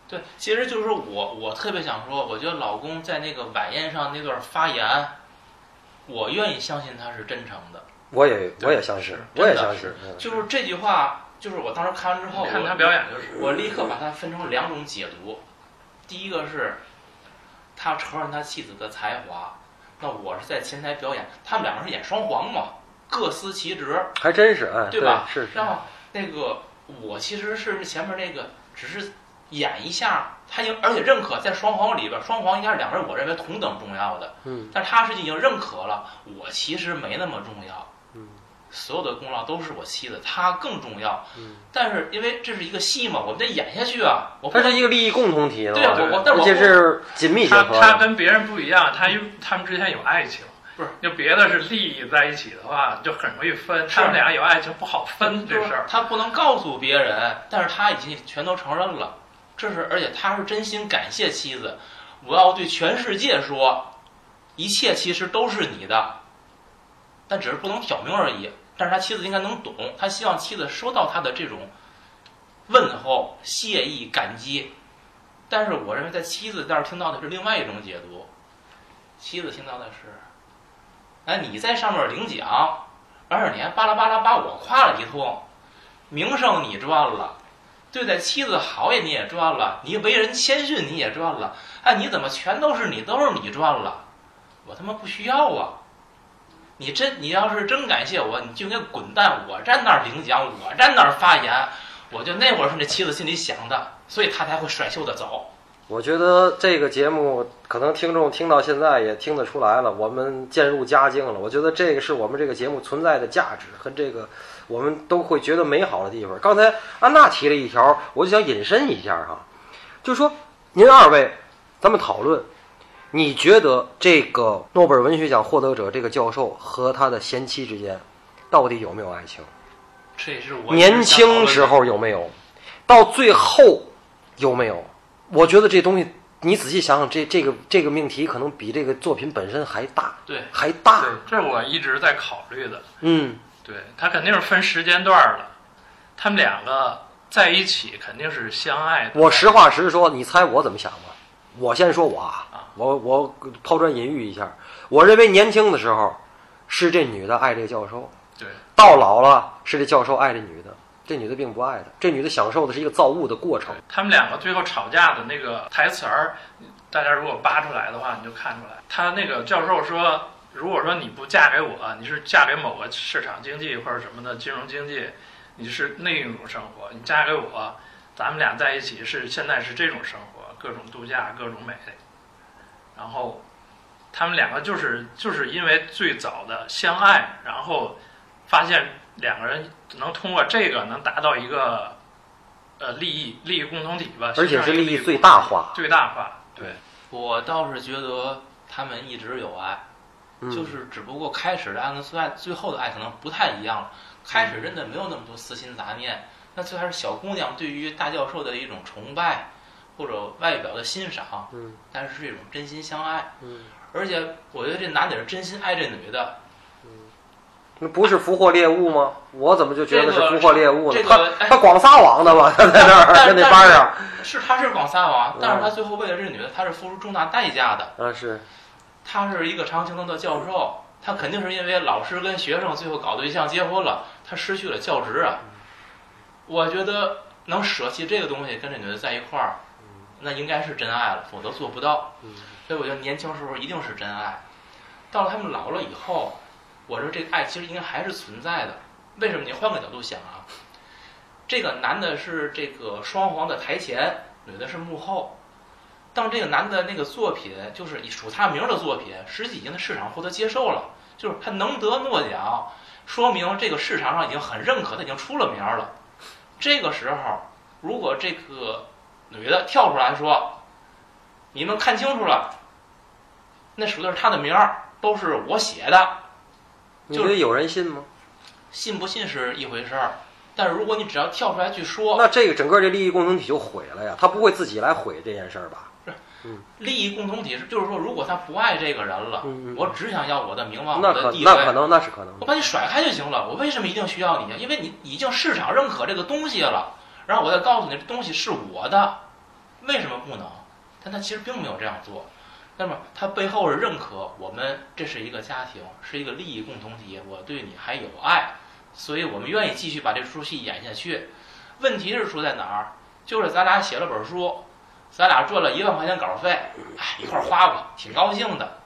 对，其实就是我，我特别想说，我觉得老公在那个晚宴上那段发言，我愿意相信他是真诚的。我也我也相信，我也相信，嗯就是这句话，就是我当时看完之后，看他表演就是，我立刻把它分成两种解读。第一个是，他承认他妻子的才华，那我是在前台表演，他们两个是演双簧嘛，各司其职。还真是，哎，对吧是是然后那个我其实是前面那个只是演一下，他已经而且认可在双簧里边，双簧应该是两个人我认为同等重要的，嗯，但他是已经认可了，我其实没那么重要，嗯，所有的功劳都是我妻子，她更重要，嗯，但是因为这是一个戏嘛，我们得演下去啊，我不它是一个利益共同体对啊，我我但而且是紧密结他合他。他跟别人不一样，他因他们之间有爱情。不是，就别的是利益在一起的话，就很容易分。他们俩有爱情不好分这事儿。他不能告诉别人，但是他已经全都承认了，这是而且他是真心感谢妻子，我要对全世界说，一切其实都是你的，但只是不能挑明而已。但是他妻子应该能懂，他希望妻子收到他的这种问候、谢意、感激。但是我认为，在妻子这儿听到的是另外一种解读，妻子听到的是，哎，你在上面领奖，而且你还巴拉巴拉把我夸了一通，名声你赚了，对待妻子好也你也赚了，你为人谦逊你也赚了，哎，你怎么全都是你都是你赚了？我他妈不需要啊！你真你要是真感谢我，你就应该滚蛋！我站那儿领奖，我站那儿发言，我就那会儿是那妻子心里想的，所以他才会甩袖的走。我觉得这个节目可能听众听到现在也听得出来了，我们渐入佳境了。我觉得这个是我们这个节目存在的价值和这个我们都会觉得美好的地方。刚才安娜提了一条，我就想引申一下哈，就说您二位咱们讨论，你觉得这个诺贝尔文学奖获得者这个教授和他的贤妻之间到底有没有爱情？这也是我年轻时候有没有？到最后有没有？我觉得这东西，你仔细想想，这这个这个命题可能比这个作品本身还大，对还大。，这是我一直在考虑的。嗯，对他肯定是分时间段儿的，他们两个在一起肯定是相爱的。我实话实说，你猜我怎么想吧？我先说我啊，我我抛砖引玉一下，我认为年轻的时候是这女的爱这个教授，对到老了是这教授爱这女的，这女的并不爱他，这女的享受的是一个造物的过程。他们两个最后吵架的那个台词儿，大家如果扒出来的话，你就看出来，他那个教授说，如果说你不嫁给我，你是嫁给某个市场经济或者什么的金融经济，你是另一种生活；你嫁给我，咱们俩在一起是现在是这种生活，各种度假，各种美。然后他们两个就是就是因为最早的相爱，然后发现两个人能通过这个能达到一个呃利益利益共同体吧，而且是利益最大化最大化。对，我倒是觉得他们一直有爱，嗯就是只不过开始的爱跟最爱最后的爱可能不太一样了。开始真的没有那么多私心杂念，那最开始小姑娘对于大教授的一种崇拜，或者外表的欣赏，嗯但是是一种真心相爱。嗯，而且我觉得这男的是真心爱这女的，那不是俘获猎物吗？我怎么就觉得是俘获猎物呢？这个哎他他光撒网的嘛，他 在那儿但在那班上是他是广撒网，但是嗯他最后为了这女的，他是付出重大代价的。啊是他是一个常青藤的教授，他肯定是因为老师跟学生最后搞对象结婚了，他失去了教职啊。我觉得能舍弃这个东西跟这女的在一块儿，那应该是真爱了，否则做不到。嗯所以我觉得年轻时候一定是真爱。到了他们老了以后，我说这个爱其实应该还是存在的。为什么？你换个角度想啊，这个男的是这个双簧的台前，女的是幕后。当这个男的那个作品，就是以署他名儿的作品，实际已经在市场获得接受了，就是他能得诺奖，说明这个市场上已经很认可，他已经出了名儿了。这个时候，如果这个女的跳出来说：“你们看清楚了，那数字是他的名儿，都是我写的。”你觉得有人信吗？信不信是一回事儿，但是如果你只要跳出来去说那这个整个这利益共同体就毁了呀，他不会自己来毁这件事儿吧？利益共同体是，就是说，如果他不爱这个人了，我只想要我的名望、那我的地位那可，能那是可能我把你甩开就行了。我为什么一定需要你呀？因为你已经市场认可这个东西了，然后我再告诉你这东西是我的，为什么不能？但他其实并没有这样做。那么他背后是认可我们这是一个家庭，是一个利益共同体，我对你还有爱，所以我们愿意继续把这出戏演下去。问题是出在哪儿？就是咱俩写了本书，咱俩赚了一万块钱稿费，哎，一块花吧，挺高兴的。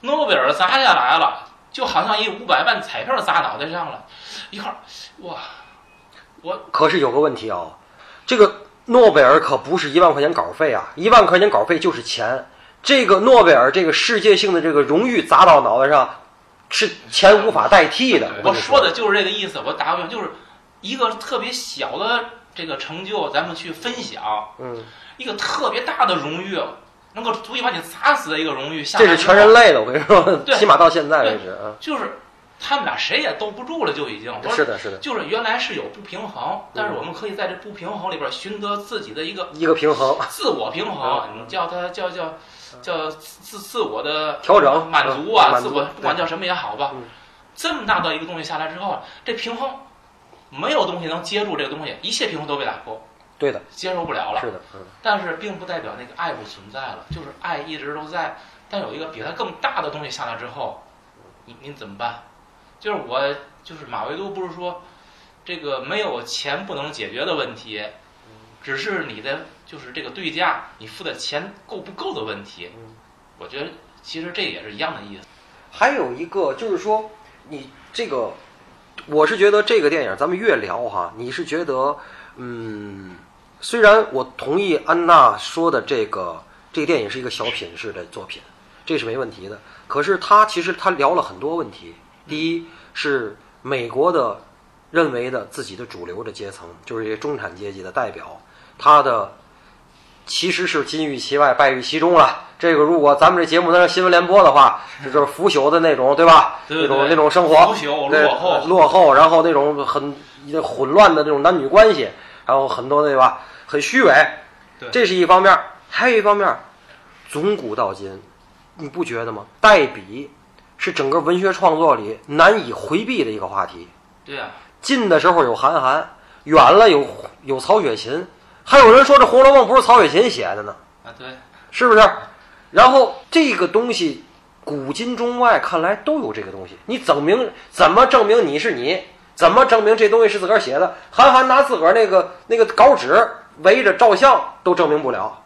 诺贝尔砸下来了，就好像一五百万彩票砸脑袋上了，一块儿，哇！可是有个问题啊，这个诺贝尔可不是一万块钱稿费啊，一万块钱稿费就是钱。这个诺贝尔这个世界性的这个荣誉砸到脑袋上，是钱无法代替的。我说的就是这个意思。我打个比方，就是一个特别小的这个成就，咱们去分享；嗯，一个特别大的荣誉，能够足以把你砸死的一个荣誉，下这是全人类的，我跟你说，对起码到现在为止啊。就是他们俩谁也兜不住了，就已经。是的，是的，就是原来是有不平衡，但是我们可以在这不平衡里边寻得自己的一个一个平衡。自我平衡，嗯你叫它叫叫叫自自我的调整满足啊，自我不管叫什么也好吧嗯。这么大的一个东西下来之后，这平衡没有东西能接住这个东西，一切平衡都被打破，对的，接受不了了。是的，嗯，但是并不代表那个爱不存在了，就是爱一直都在，但有一个比它更大的东西下来之后，你你怎么办？就是我就是马未都不是说这个没有钱不能解决的问题，只是你的就是这个对价你付的钱够不够的问题。我觉得其实这也是一样的意思。还有一个就是说，你这个，我是觉得这个电影咱们越聊哈，你是觉得，嗯，虽然我同意安娜说的这个，这个电影是一个小品式的作品，这是没问题的。可是他其实他聊了很多问题。第一是美国的认为的自己的主流的阶层，就是这些中产阶级的代表，他的其实是金玉其外，败于其中了。这个如果咱们这节目能让新闻联播的话，这就是腐朽的那种，对吧？对对对那种那种生活，腐朽对落后落后，然后那种很混乱的那种男女关系，然后很多对吧？很虚伪，对这是一方面。还有一方面，从古到今，你不觉得吗？代笔是整个文学创作里难以回避的一个话题。对啊、近的时候有韩寒，远了有有曹雪芹，还有人说这《红楼梦》不是曹雪芹写的呢，啊，对，是不是？然后这个东西，古今中外看来都有这个东西。你证明怎么证明你是你？怎么证明这东西是自个儿写的？韩寒拿自个儿那个那个稿纸围着照相都证明不了。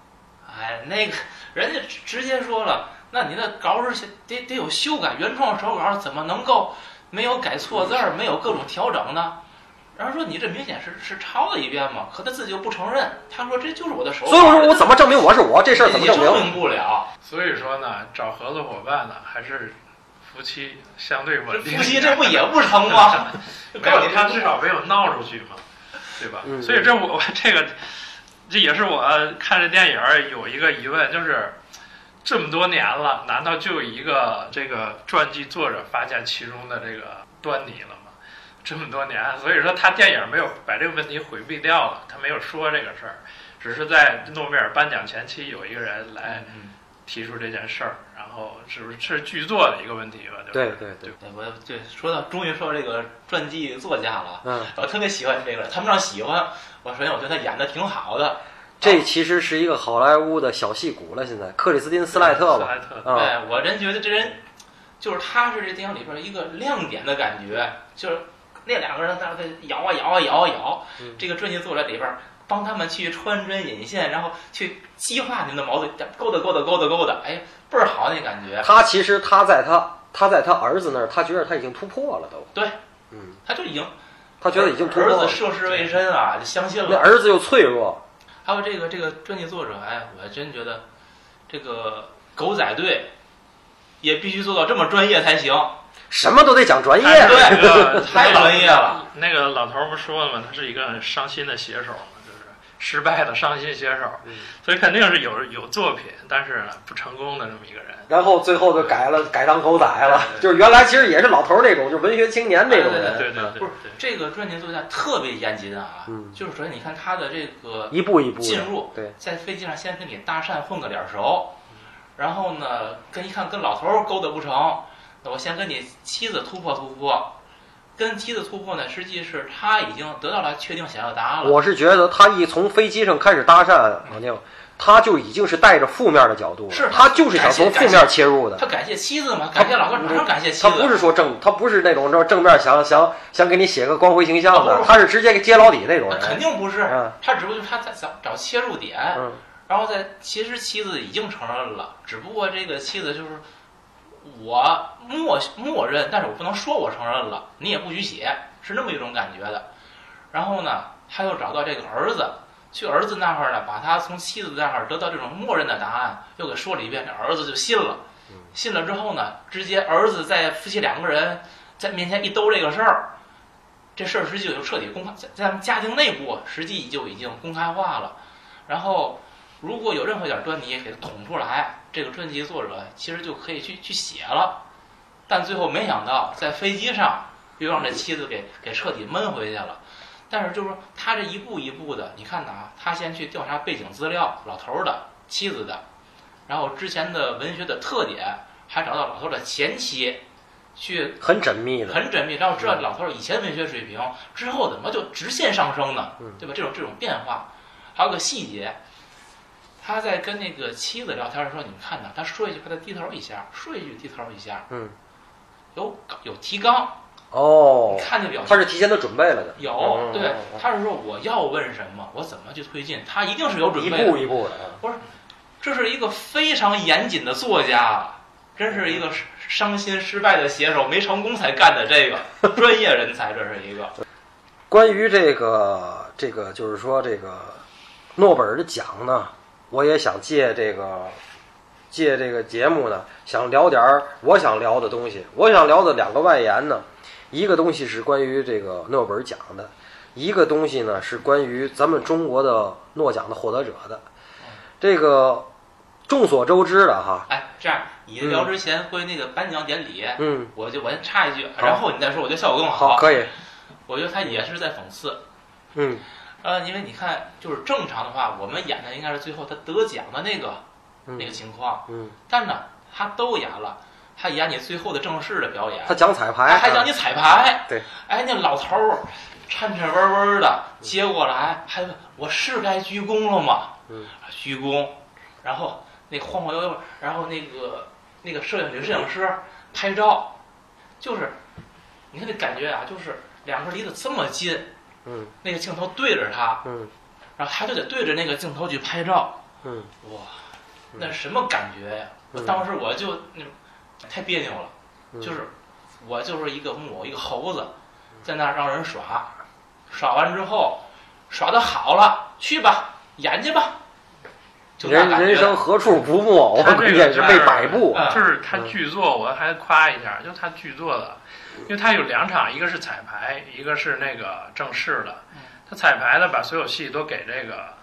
哎，那个人家直直接说了，那你的稿儿是得得有修改，原创手稿怎么能够没有改错字儿，没有各种调整呢？然后说你这明显是是抄了一遍嘛，可他自己又不承认，他说这就是我的手稿。所以我说我怎么证明我是我？这事儿怎么证明？不了？所以说呢，找合作伙伴呢，还是夫妻相对稳定。夫妻这不也不成吗？没有他至少没有闹出去嘛，对吧？嗯所以这我 这个这也是我看这电影儿有一个疑问，就是这么多年了，难道就一个这个传记作者发现其中的这个端倪了吗？这么多年，所以说他电影没有把这个问题回避掉了，他没有说这个事儿，只是在诺贝尔颁奖前期有一个人来嗯，提出这件事儿，然后是不是是剧作的一个问题吧？对吧对对，对，我对说到终于说这个传记作家了，嗯，我特别喜欢这个人，他们让喜欢，我首先我觉得他演的挺好的，这其实是一个好莱坞的小戏骨了。现在克里斯汀·斯莱特吧，斯莱特，我真觉得这人就是他是这电影里边一个亮点的感觉，就是那两个人在那摇啊摇啊摇啊摇，嗯这个专业作者里边帮他们去穿针引线，然后去激化你们的矛盾，勾搭勾搭勾搭勾搭，哎，倍儿好那感觉。他其实他在他他在他儿子那儿，他觉得他已经突破了都。对，嗯，他就已经他觉得已经突儿子。涉世未深啊，就相信了。那儿子又脆弱，还有这个这个传记作者，哎，我还真觉得这个狗仔队也必须做到这么专业才行。什么都得讲专业。对 太专业了。那个老头儿不说了吗？他是一个伤心的写手失败的伤心写手，嗯所以肯定是有有作品，但是不成功的这么一个人。然后最后就改了，改当狗仔了。对对就是原来其实也是老头儿那种，就是文学青年那种人。对对对不是，这个传记作家特别严谨啊，嗯就是首先你看他的这个一步一步进入，对，在飞机上先跟你搭讪混个脸熟，然后呢，跟一看跟老头儿勾搭不成，那我先跟你妻子突破突破，跟妻子突破呢，实际是他已经得到了确定想要答案了。我是觉得他一从飞机上开始搭讪老宁，他就已经是带着负面的角度了，是他就是想从负面切入的。他感谢妻子嘛，感谢老头儿，马上感谢妻子。他不是说正，他不是那种正正面想想想给你写个光辉形象的他是直接给揭老底那种那肯。定不是，嗯他只不过就是他在找找切入点，嗯，然后在其实妻子已经承认了，只不过这个妻子就是我默默认，但是我不能说我承认了，你也不许写，是那么一种感觉的。然后呢，他又找到这个儿子，去儿子那儿呢，把他从妻子那儿得到这种默认的答案又给说了一遍，这儿子就信了。信了之后呢，直接儿子在夫妻两个人在面前一兜这个事儿，这事儿实际就彻底公开，在在咱们家庭内部实际就已经公开化了。然后，如果有任何一点端倪给它捅出来，这个传记作者其实就可以去去写了。但最后没想到，在飞机上又让这妻子给给彻底闷回去了。但是就是说，他这一步一步的，你看呐，他先去调查背景资料，老头儿的、妻子的，然后之前的文学的特点，还找到老头儿的前妻，去很缜密的。很缜密，然后知道老头儿以前文学水平之后怎么就直线上升呢嗯？对吧？这种这种变化，还有个细节，他在跟那个妻子聊天的时候，你们看到他说一句，他低头一下，说一句低头一下，嗯，有有提纲，哦。你，看这表情。他是提前都准备了的，有嗯对他是说我要问什么，我怎么去推进，他一定是有准备的。步一步的。不是这是一个非常严谨的作家，真是一个伤心失败的写手，没成功才干的这个 专业人才，这是一个。关于这个这个，就是说这个诺贝尔的奖呢，我也想借这个借这个节目呢，想聊点儿我想聊的东西。我想聊的两个外延呢，一个东西是关于这个诺贝尔奖的，一个东西呢是关于咱们中国的诺奖的获得者的。这个众所周知的哈，哎，这样你聊之前关于那个颁奖典礼，嗯，我就我先插一句，然后你再说，我觉得效果更好，可以，我觉得他也是在讽刺，嗯呃，因为你看，就是正常的话，我们演的应该是最后他得奖的那个嗯那个情况，嗯，但呢，他都演了，他演你最后的正式的表演，他讲彩排，还还讲你彩排，对，哎，那老头儿颤颤巍巍的接过来，还问我是该鞠躬了吗？嗯，鞠躬，然后那晃晃悠悠，然后那个那个摄影女摄影师拍照，就是你看这感觉啊，就是两个离得这么近，嗯。那个镜头对着他，嗯。然后他就得对着那个镜头去拍照，嗯。哇，那什么感觉呀？我嗯当时我就那太别扭了，嗯。就是我就是一个木偶，一个猴子，在那儿让人耍，耍完之后耍的好了，去吧，演去吧，就那人感觉。人生何处不木偶？他这个关键是被摆布。嗯就是他剧作，我还夸一下，就他剧作的，因为他有两场，一个是彩排，一个是那个正式的嗯。他彩排的把所有戏都给这个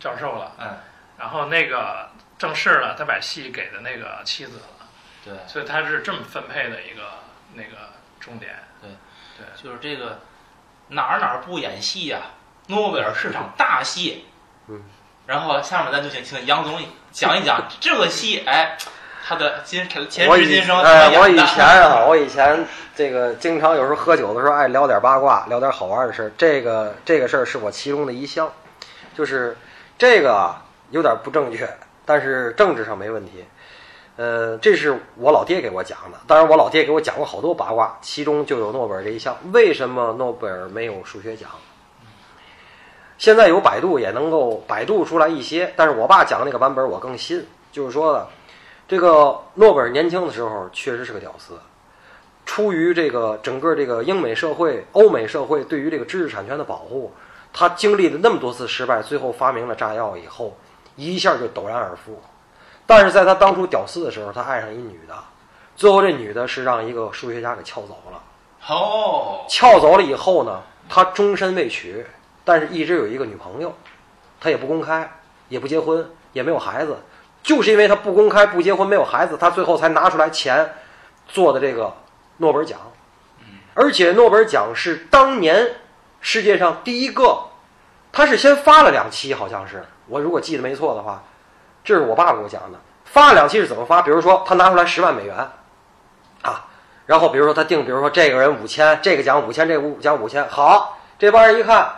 教授了，嗯，然后那个正式了，他把戏给的那个妻子了，对，所以他是这么分配的一个那个重点。对，对就是这个哪儿哪儿不演戏呀、诺贝尔是场大戏。嗯。然后下面咱就请请杨总讲一讲这个戏，哎，他的今前世今生我以么演的？前啊，我以前这个经常有时候喝酒的时候爱聊点八卦，聊点好玩的事儿。这个这个事儿是我其中的一项，就是这个啊有点不正确，但是政治上没问题。呃，这是我老爹给我讲的。当然，我老爹给我讲过好多八卦，其中就有诺贝尔这一项。为什么诺贝尔没有数学奖？现在有百度也能够百度出来一些，但是我爸讲那个版本我更信，就是说，这个诺贝尔年轻的时候确实是个屌丝，出于这个整个这个英美社会、欧美社会对于这个知识产权的保护，他经历了那么多次失败，最后发明了炸药以后，一下就陡然而富。但是在他当初屌丝的时候，他爱上一女的，最后这女的是让一个数学家给撬走了。哦，撬走了以后呢，他终身未娶，但是一直有一个女朋友，他也不公开，也不结婚，也没有孩子，就是因为他不公开、不结婚、没有孩子，他最后才拿出来钱做的这个诺贝尔奖。而且诺贝尔奖是当年世界上第一个，他是先发了两期，好像是我如果记得没错的话，这是我爸给我讲的。发了两期是怎么发？比如说他拿出来十万美元，啊，然后比如说他定，比如说这个人五千，这个奖五千，这个奖五千，好，这帮人一看，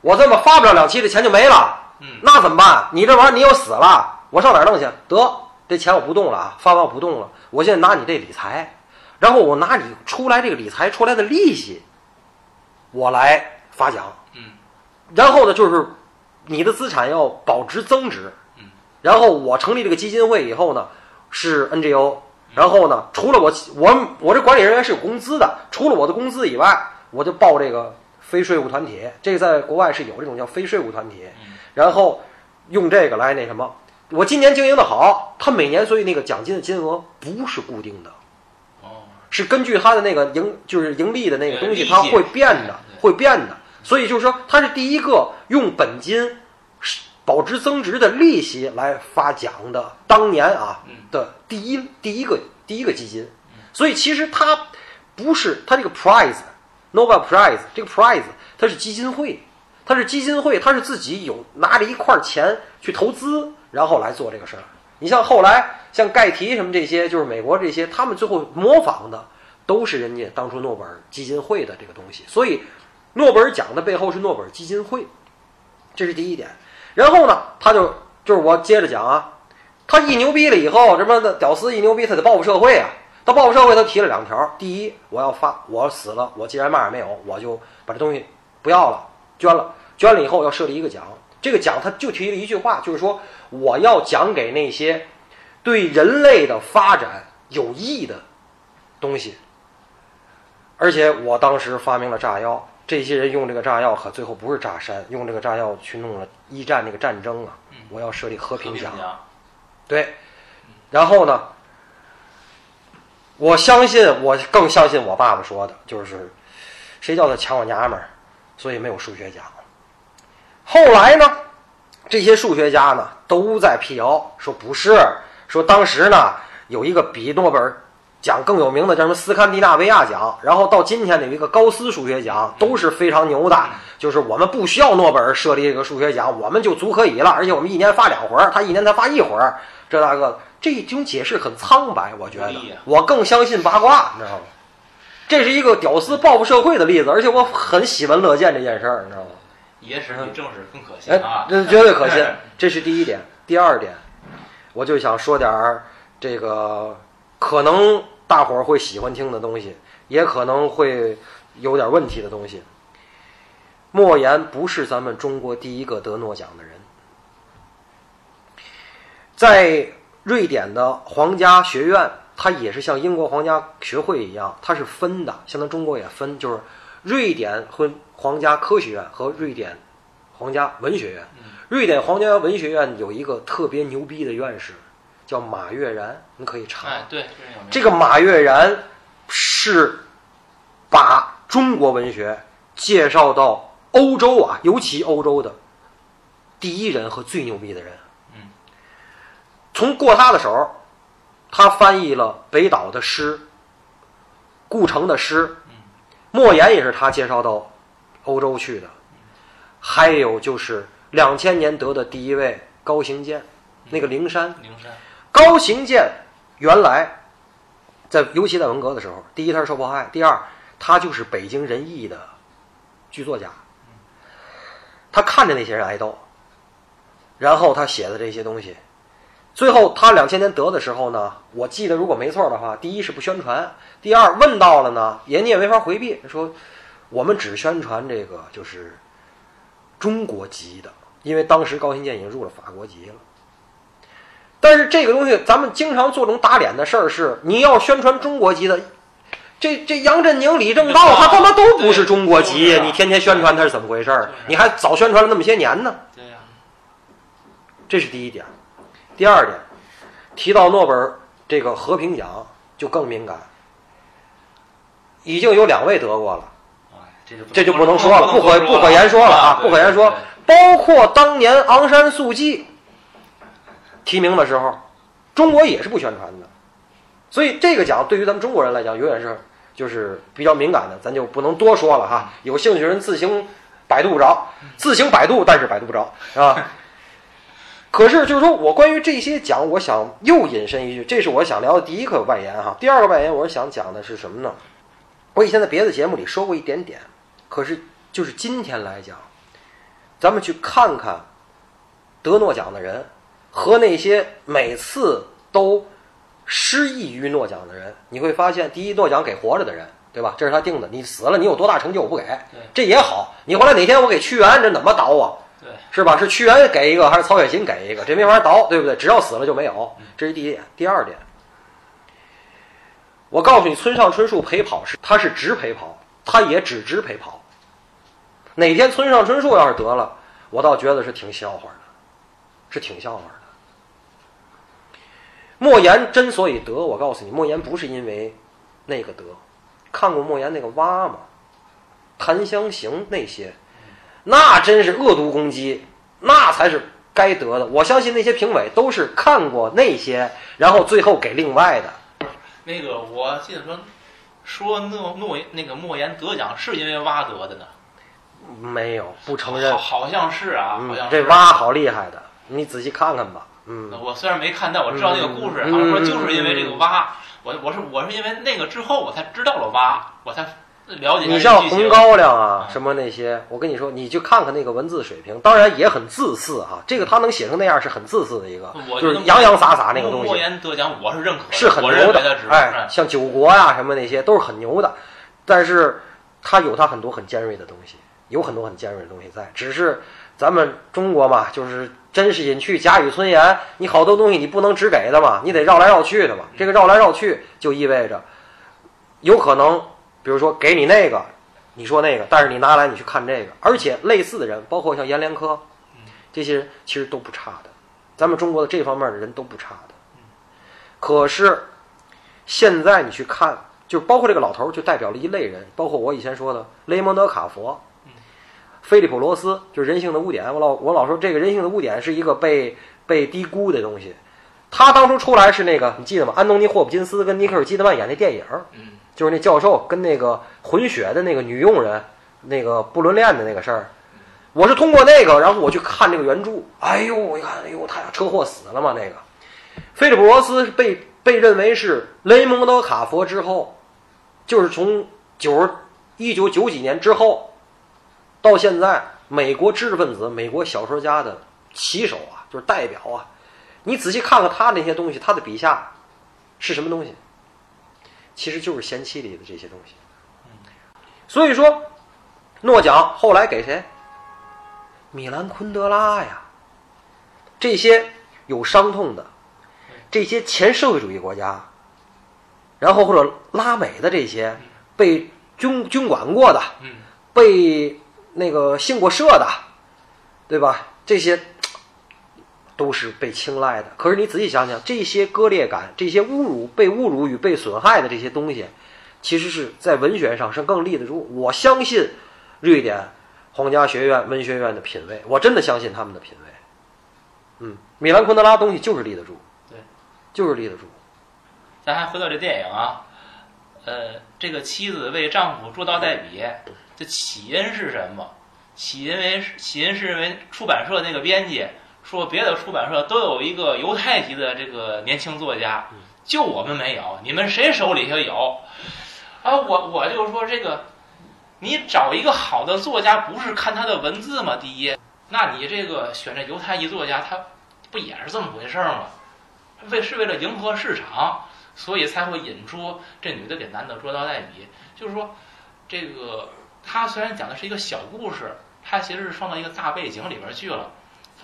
我这么发不了两期，这钱就没了，嗯，那怎么办？你这玩意儿你又死了，我上哪儿弄去？得，这钱我不动了啊，发完我不动了，我现在拿你这理财，然后我拿你出来这个理财出来的利息，我来发奖，嗯，然后呢，就是你的资产要保值增值，嗯，然后我成立这个基金会以后呢，是 NGO，然后呢，除了我我我这管理人员是有工资的，除了我的工资以外，我就报这个非税务团体，这个在国外是有这种叫非税务团体，嗯。然后用这个来那什么。我今年经营的好，他每年所以那个奖金的金额不是固定的，哦，是根据它的那个盈就是盈利的那个东西，它会变的，会变的。所以就是说，它是第一个用本金保值增值的利息来发奖的，当年啊嗯的第一第一个第一个基金。所以其实它不是它这个 prize Nobel Prize 这个 prize 它是基金会，它是基金会，它是自己有拿着一块钱去投资，然后来做这个事儿。你像后来像盖提什么这些，就是美国这些，他们最后模仿的都是人家当初诺贝尔基金会的这个东西。所以诺贝尔奖的背后是诺贝尔基金会，这是第一点。然后呢，他就就是我接着讲啊，他一牛逼了以后，这么的屌丝一牛逼，他得报复社会啊。他报复社会，他提了两条：第一，我要发，我死了，我既然嘛也没有，我就把这东西不要了，捐了。捐了以后要设立一个奖，这个奖他就提了一句话，就是说我要讲给那些对人类的发展有益的东西。而且我当时发明了炸药，这些人用这个炸药可最后不是炸山，用这个炸药去弄了一战那个战争啊！我要设立和平奖，奖，对。然后呢，我相信，我更相信我爸爸说的，就是谁叫他抢我娘们儿，所以没有数学奖。后来呢，这些数学家呢都在辟谣，说不是，说当时呢有一个比诺贝尔奖更有名的叫什么斯堪的纳维亚奖，然后到今天的有一个高斯数学奖，都是非常牛的。就是我们不需要诺贝尔设立这个数学奖，我们就足可以了。而且我们一年发两回儿，他一年才发一回儿，这那个的，这种解释很苍白，我觉得我更相信八卦，你知道吗？这是一个屌丝报复社会的例子，而且我很喜闻乐见这件事儿，你知道吗？野史比正史更可信哎啊，！这绝对可信，这是第一点。第二点，我就想说点儿这个可能大伙儿会喜欢听的东西，也可能会有点问题的东西。莫言不是咱们中国第一个得诺奖的人，在瑞典的皇家学院，它也是像英国皇家学会一样，它是分的，像咱中国也分，就是瑞典和皇家科学院和瑞典皇家文学院。瑞典皇家文学院有一个特别牛逼的院士，叫马悦然，你可以查。哎，对，这个马悦然是把中国文学介绍到欧洲啊，尤其欧洲的第一人和最牛逼的人。嗯，从过他的手，他翻译了北岛的诗、顾城的诗，莫言也是他介绍到欧洲去的。还有就是两千年得的第一位高行健，那个灵山。灵山，高行健原来在，尤其在文革的时候，第一他是受迫害，第二他就是北京人艺的剧作家，他看着那些人挨斗，然后他写的这些东西，最后他两千年得的时候呢，我记得如果没错的话，第一是不宣传，第二问到了呢，人家也没法回避，说我们只宣传这个就是中国籍的，因为当时高新建已经入了法国籍了。但是这个东西，咱们经常做这种打脸的事儿，是你要宣传中国籍的，这这杨振宁、李政道，他他妈都不是中国籍，你天天宣传他是怎么回事儿？你还早宣传了那么些年呢，对呀、这是第一点。第二点，提到诺贝尔这个和平奖就更敏感，已经有两位得过了。哎，这就这就不能说了，不不可不可言说了啊，不可言说。包括当年昂山素季提名的时候，中国也是不宣传的，所以这个奖对于咱们中国人来讲，永远是就是比较敏感的，咱就不能多说了哈。有兴趣的人自行百度不着，自行百度，但是百度不着，是吧？可是就是说我关于这些讲，我想又引申一句，这是我想聊的第一个外延哈。第二个外延，我是想讲的是什么呢？我以前在别的节目里说过一点点，可是就是今天来讲，咱们去看看得诺奖的人和那些每次都失意于诺奖的人，你会发现，第一，诺奖给活着的人，对吧？这是他定的，你死了，你有多大成就我不给，这也好。你后来哪天我给屈原，这怎么倒啊？对，是吧？是屈原给一个还是曹雪芹给一个？这没法倒，对不对？只要死了就没有，这是第一点。第二点，我告诉你，村上春树陪跑是他是只陪跑，他也只知陪跑。哪天村上春树要是得了，我倒觉得是挺笑话的，是挺笑话的。莫言之所以得，我告诉你，莫言不是因为那个得，看过莫言那个蛙吗？檀香刑那些，那真是恶毒攻击，那才是该得的。我相信那些评委都是看过那些，然后最后给另外的。那个我记得说说诺诺那个莫言得奖是因为蛙得的呢，没有，不承认好。好像是啊，好嗯像，是这蛙好厉害的，你仔细看看吧。嗯，我虽然没看，但我知道那个故事，嗯好像说就是因为这个蛙，我我是我是因为那个之后我才知道了蛙，我才了解你像红高粱啊嗯什么那些，我跟你说，你去看看那个文字水平，当然也很自私啊。这个他能写成那样是很自私的一个，就是洋洋洒洒那个东莫西。言得奖我是认可，是很牛的哎，像九国呀、什么那些都是很牛的，但是他有他很多很尖锐的东西，有很多很尖锐的东西在，只是咱们中国嘛，就是真是隐去假语村言，你好多东西你不能只给的嘛，你得绕来绕去的嘛，这个绕来绕去就意味着有可能，比如说给你那个，你说那个，但是你拿来你去看这个，而且类似的人，包括像阎连科，这些人其实都不差的，咱们中国的这方面的人都不差的。可是现在你去看，就包括这个老头，就代表了一类人，包括我以前说的雷蒙德·卡佛、菲利普·罗斯，就是《人性的污点》。我老我老说这个《人性的污点》是一个被被低估的东西。他当初出来是那个，你记得吗？安东尼·霍普金斯跟尼克尔·基德曼演那电影，就是那教授跟那个混血的那个女佣人，那个不伦恋的那个事儿。我是通过那个，然后我去看这个原著。哎呦，我一看，哎呦，他俩车祸死了嘛？那个菲利普·罗斯被被认为是雷蒙德·卡佛之后，就是从九一九九几年之后到现在，美国知识分子、美国小说家的旗手啊，就是代表啊。你仔细看看他那些东西，他的笔下是什么东西？其实就是贤妻里的这些东西。所以说，诺奖后来给谁？米兰昆德拉呀，这些有伤痛的，这些前社会主义国家，然后或者拉美的这些被军军管过的，嗯，被那个信过社的，对吧？这些都是被青睐的。可是你仔细想想，这些割裂感、这些侮辱、被侮辱与被损害的这些东西，其实是在文学上是更立得住。我相信瑞典皇家学院文学院的品味，我真的相信他们的品味。嗯，米兰昆德拉东西就是立得住。对，就是立得住。咱还回到这电影啊，呃，这个妻子为丈夫捉刀代笔，这起因是什么？起因为起因是因为出版社那个编辑说，别的出版社都有一个犹太籍的这个年轻作家，就我们没有，你们谁手里头有？啊，我我就说这个，你找一个好的作家，不是看他的文字吗？第一，那你这个选这犹太籍作家，他不也是这么回事儿吗？为是为了迎合市场。所以才会引出这女的给男的捉刀代笔，就是说，这个他虽然讲的是一个小故事，他其实是放到一个大背景里边去了，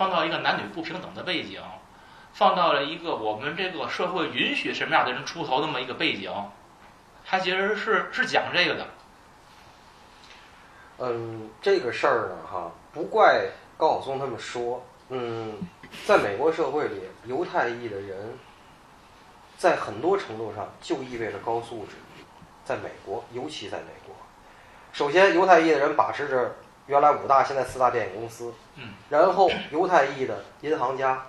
放到一个男女不平等的背景，放到了一个我们这个社会允许什么样的人出头那么一个背景，他其实是是讲这个的。嗯，这个事儿呢，哈，不怪高晓松他们说，嗯，在美国社会里，犹太裔的人。在很多程度上，就意味着高素质。在美国，尤其在美国，首先，犹太裔的人把持着原来五大、现在四大电影公司，嗯，然后犹太裔的银行家，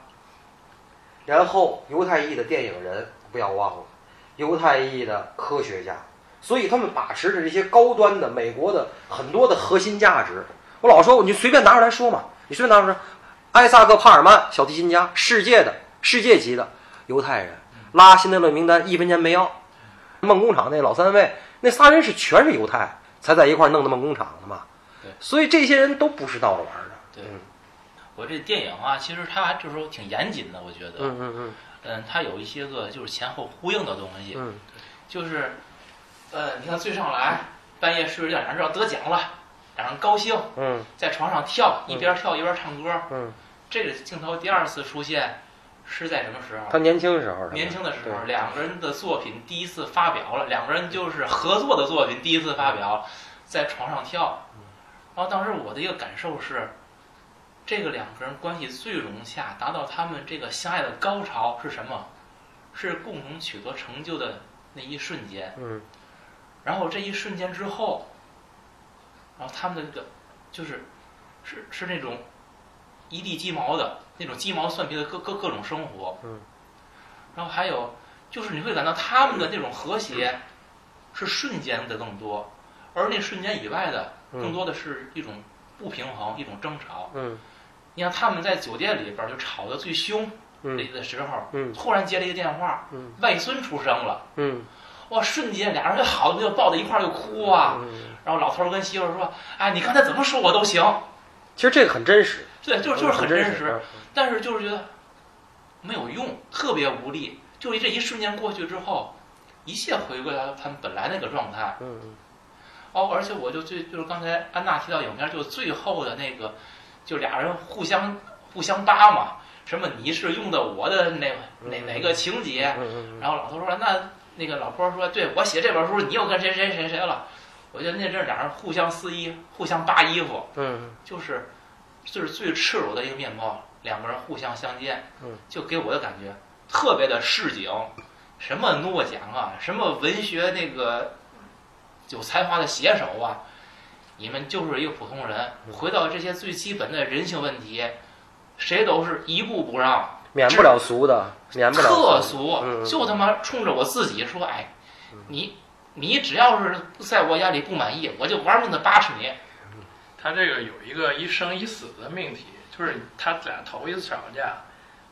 然后犹太裔的电影人，不要忘了，犹太裔的科学家，所以他们把持着这些高端的美国的很多的核心价值。我老说，你随便拿出来说嘛，你随便拿出来，艾萨克·帕尔曼，小提琴家，世界的世界级的犹太人。拉辛德勒名单一分钱没要，梦工厂那老三位那仨人是全是犹太，才在一块弄的梦工厂的嘛。对，所以这些人都不是闹着玩的。对，我这电影啊，其实它就是说挺严谨的，我觉得。嗯嗯嗯。嗯，它有一些个就是前后呼应的东西。嗯。就是，呃，你看最上来半夜睡着觉，俩人要得奖了，俩人高兴。嗯。在床上跳，一边跳一边唱歌。嗯。这个镜头第二次出现。是在什么时候？他年轻时候。年轻的时候，两个人的作品第一次发表了，两个人就是合作的作品第一次发表，在床上跳。然后当时我的一个感受是，这个两个人关系最融洽，达到他们这个相爱的高潮是什么？是共同取得成就的那一瞬间。嗯。然后这一瞬间之后，然后他们的这个就是，是是那种。一地鸡毛的那种鸡毛蒜皮的各各各种生活，嗯，然后还有就是你会感到他们的那种和谐是瞬间的更多，而那瞬间以外的更多的是一种不平衡，一种争吵。嗯，你看他们在酒店里边就吵得最凶的的时候，嗯，突然接了一个电话，嗯，外孙出生了，嗯，哇，瞬间俩人就好的就抱在一块儿就哭啊，然后老头跟媳妇说：“哎，你刚才怎么说我都行。”其实这个很真实。对，就是就是很真实，但是就是觉得没有用，特别无力。就这一瞬间过去之后，一切回归到他们本来那个状态。嗯嗯。哦，而且我就最就是刚才安娜提到影片，就最后的那个，就俩人互相互相扒嘛，什么你是用的我的哪哪哪个情节？然后老头说那那个老婆说对我写这本书，你又跟谁谁谁谁了？我觉得那阵俩人互相撕衣，互相扒衣服。嗯。就是。就是最赤裸的一个面貌，两个人互相相见，就给我的感觉特别的市井，什么诺奖啊，什么文学那个有才华的写手啊，你们就是一个普通人，回到这些最基本的人性问题，谁都是一步不让，免不了俗的，免不了特俗，就他妈冲着我自己说，哎，你你只要是在我眼里不满意，我就玩命的扒扯你。他这个有一个一生一死的命题，就是他俩头一次吵架，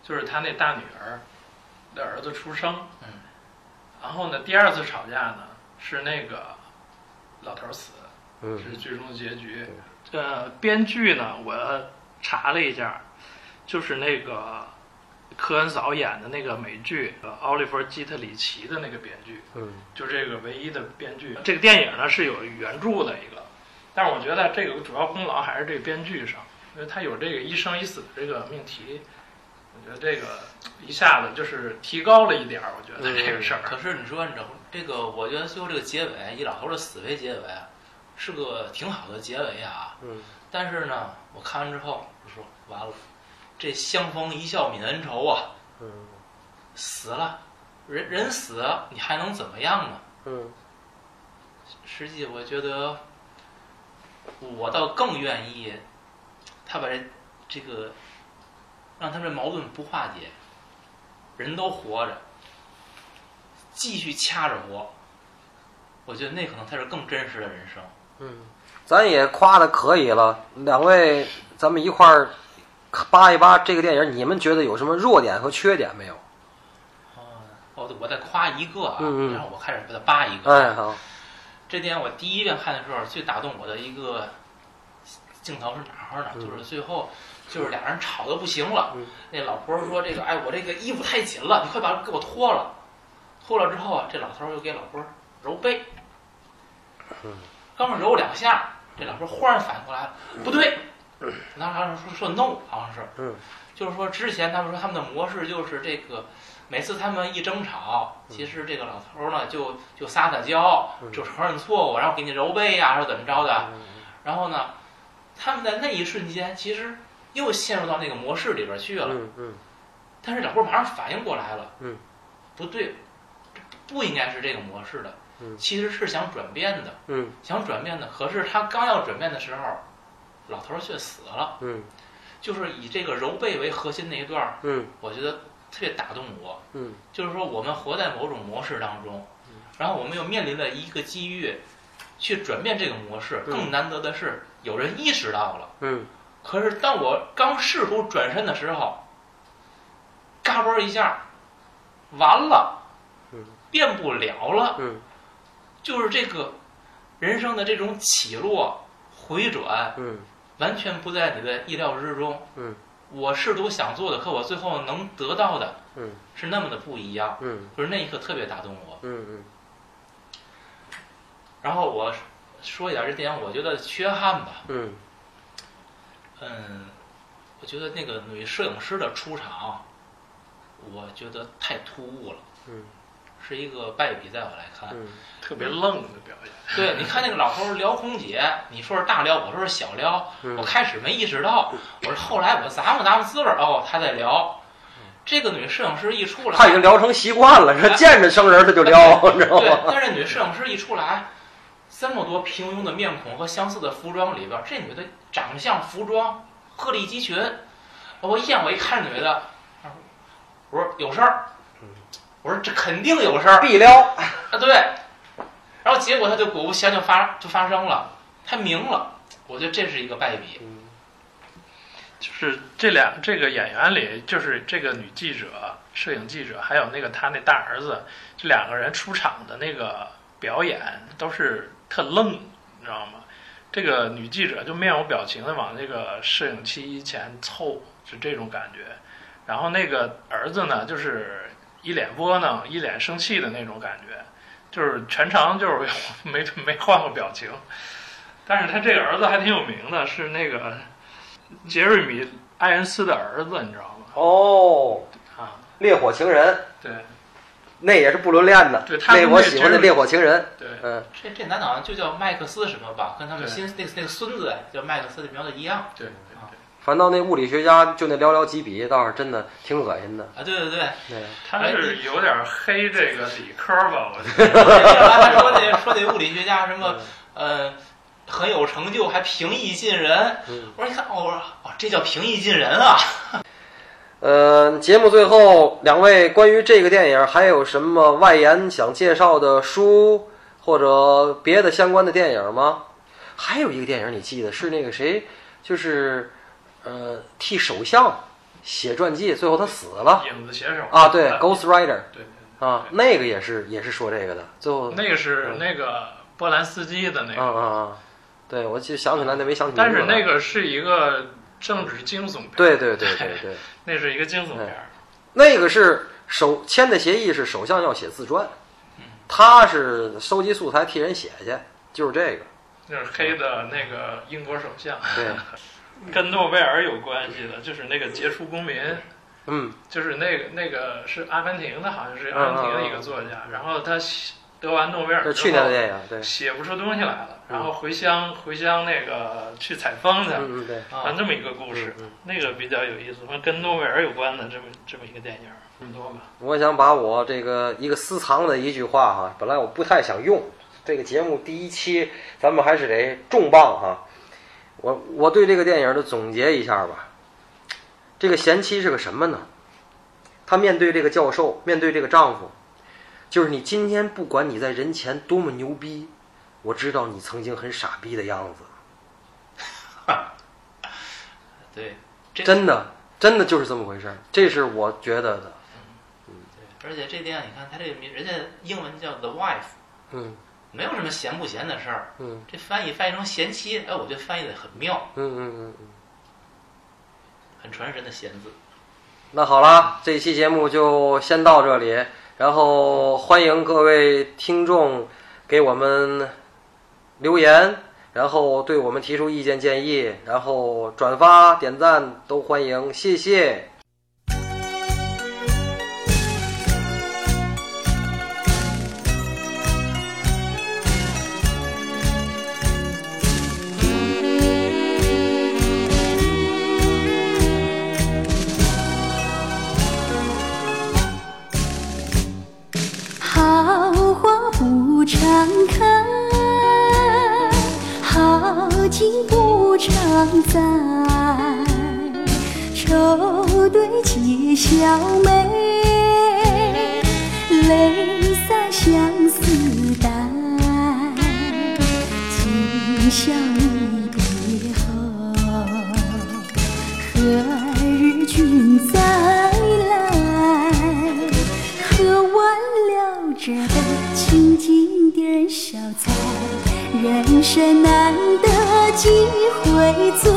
就是他那大女儿的儿子出生，嗯，然后呢，第二次吵架呢是那个老头死，嗯，是最终的结局。呃，编剧呢，我查了一下，就是那个科恩嫂演的那个美剧《奥利弗·基特里奇》的那个编剧，嗯，就这个唯一的编剧。这个电影呢是有原著的一个。但是我觉得这个主要功劳还是这个编剧上，因为他有这个一生一死的这个命题，我觉得这个一下子就是提高了一点儿。我觉得这个事儿。可是你说你这这个，我觉得最后这个结尾以老头的死为结尾，是个挺好的结尾啊。嗯。但是呢，我看完之后我说完了，这相逢一笑泯恩仇啊。嗯。死了，人人死你还能怎么样呢？嗯。实际我觉得。我倒更愿意，他把这这个让他们矛盾不化解，人都活着，继续掐着我。我觉得那可能才是更真实的人生。嗯，咱也夸的可以了，两位，咱们一块儿扒一扒这个电影，你们觉得有什么弱点和缺点没有？哦，我再夸一个啊，嗯嗯然后我开始给他扒一个。哎，好，这电影我第一遍看的时候，最打动我的一个镜头是哪儿呢？嗯就是最后，就是俩人吵得不行了。嗯那老婆说：“这个，哎，我这个衣服太紧了，你快把给我脱了。”脱了之后啊，这老头儿又给老婆揉背。嗯刚揉两下，这老婆忽然反应过来了，不对，那好像说说 no，好像是，嗯。就是说之前他们说他们的模式就是这个，每次他们一争吵，其实这个老头儿呢就就撒撒娇，嗯就承认错误，然后给你揉背呀、或者怎么着的，嗯。然后呢，他们在那一瞬间其实又陷入到那个模式里边去了，嗯嗯。但是老婆马上反应过来了，嗯，不对，这不应该是这个模式的，嗯。其实是想转变的，嗯。想转变的，可是他刚要转变的时候，老头儿却死了，嗯。就是以这个柔背为核心那一段我觉得特别打动我，嗯。就是说我们活在某种模式当中，然后我们又面临了一个机遇，去转变这个模式，嗯。更难得的是有人意识到了。嗯。可是当我刚试图转身的时候，嘎嘣一下，完了嗯，变不了了。嗯就是这个人生的这种起落、回转，嗯完全不在你的意料之中。嗯，我试图想做的，和我最后能得到的嗯是那么的不一样。嗯就是那一刻特别打动我。嗯然后我说一点这电影，我觉得缺憾吧。嗯嗯，我觉得那个女摄影师的出场，我觉得太突兀了，嗯是一个败笔，在我来看。嗯特别愣的表演。对，你看那个老头儿撩空姐，你说是大撩，我说是小撩。嗯我开始没意识到，我说后来我咂摸咂摸滋味儿，哦，他在聊。这个女摄影师一出来，他已经聊成习惯了，这见着生人他就撩，你知道对，吗？但是女摄影师一出来，这么多平庸的面孔和相似的服装里边，这女的长相、服装鹤立鸡群。我一眼我一看这女的，我说有事儿，我说这肯定有事儿必撩，啊，对。然后结果他就果不其然就发就发生了，他明了。我觉得这是一个败笔。就是这两这个演员里，就是这个女记者、摄影记者，还有那个他那大儿子，这两个人出场的那个表演都是特愣，你知道吗？这个女记者就面无表情的往那个摄影机前凑，是这种感觉。然后那个儿子呢，就是一脸窝囊、一脸生气的那种感觉，就是全程就是 没没换过表情。但是他这个儿子还挺有名的，是那个杰瑞米·艾恩斯的儿子，你知道吗？哦，啊，烈火情人，对那也是不伦恋的，对他我喜欢的烈火情人，对，嗯这这男的好像就叫麦克斯什么吧，跟他们新那个那个孙子叫麦克斯的名字一样对对反倒那物理学家就那寥寥几笔，倒是真的挺恶心的。啊，对对对。对，他是有点黑这个理科吧，我觉得。还说那说那物理学家什么呃很有成就，还平易近人。嗯我说你看，哦，我说哦，这叫平易近人啊。呃，节目最后，两位关于这个电影还有什么外延想介绍的书或者别的相关的电影吗？还有一个电影你记得是那个谁，就是呃替首相写传记，最后他死了。影子写手。啊，对，Ghost Rider 对啊，那个也是也是说这个的，最后，那个是那个波兰斯基的那嗯个，嗯嗯，对我就想起来那没想起来但是那个是一个政治惊悚片，对对对对对，那是一个惊悚片。儿。那个是首签的协议是首相要写自传，他是收集素材替人写去，就是这个。那是黑的那个英国首相，对，跟诺贝尔有关系的，就是那个杰出公民，嗯。就是那个那个是阿根廷的，好像是阿根廷的一个作家，然后他写得完诺贝尔去年的后电影，对，写不出东西来了，嗯然后回乡回乡那个去采风去，嗯嗯对，啊这么一个故事，嗯那个比较有意思，跟诺贝尔有关的这么这么一个电影，这么多吧。我想把我这个一个私藏的一句话哈，本来我不太想用，这个节目第一期咱们还是得重磅哈。我我对这个电影的总结一下吧，这个贤妻是个什么呢？她面对这个教授，面对这个丈夫，就是你今天不管你在人前多么牛逼，我知道你曾经很傻逼的样子。对，真的，真的就是这么回事儿，这是我觉得的。对，而且这电影你看，它这个名，人家英文叫 The Wife，嗯没有什么闲不闲的事儿。嗯这翻译翻译成贤妻，哎，我觉得翻译的很妙，嗯嗯嗯嗯。很传神的贤字。那好了，这期节目就先到这里，然后欢迎各位听众给我们留言，然后对我们提出意见建议，然后转发、点赞都欢迎，谢谢。小妹，泪洒相思带。今宵离别后，何日君再来？喝完了这杯请进点小菜，人生难得几回醉，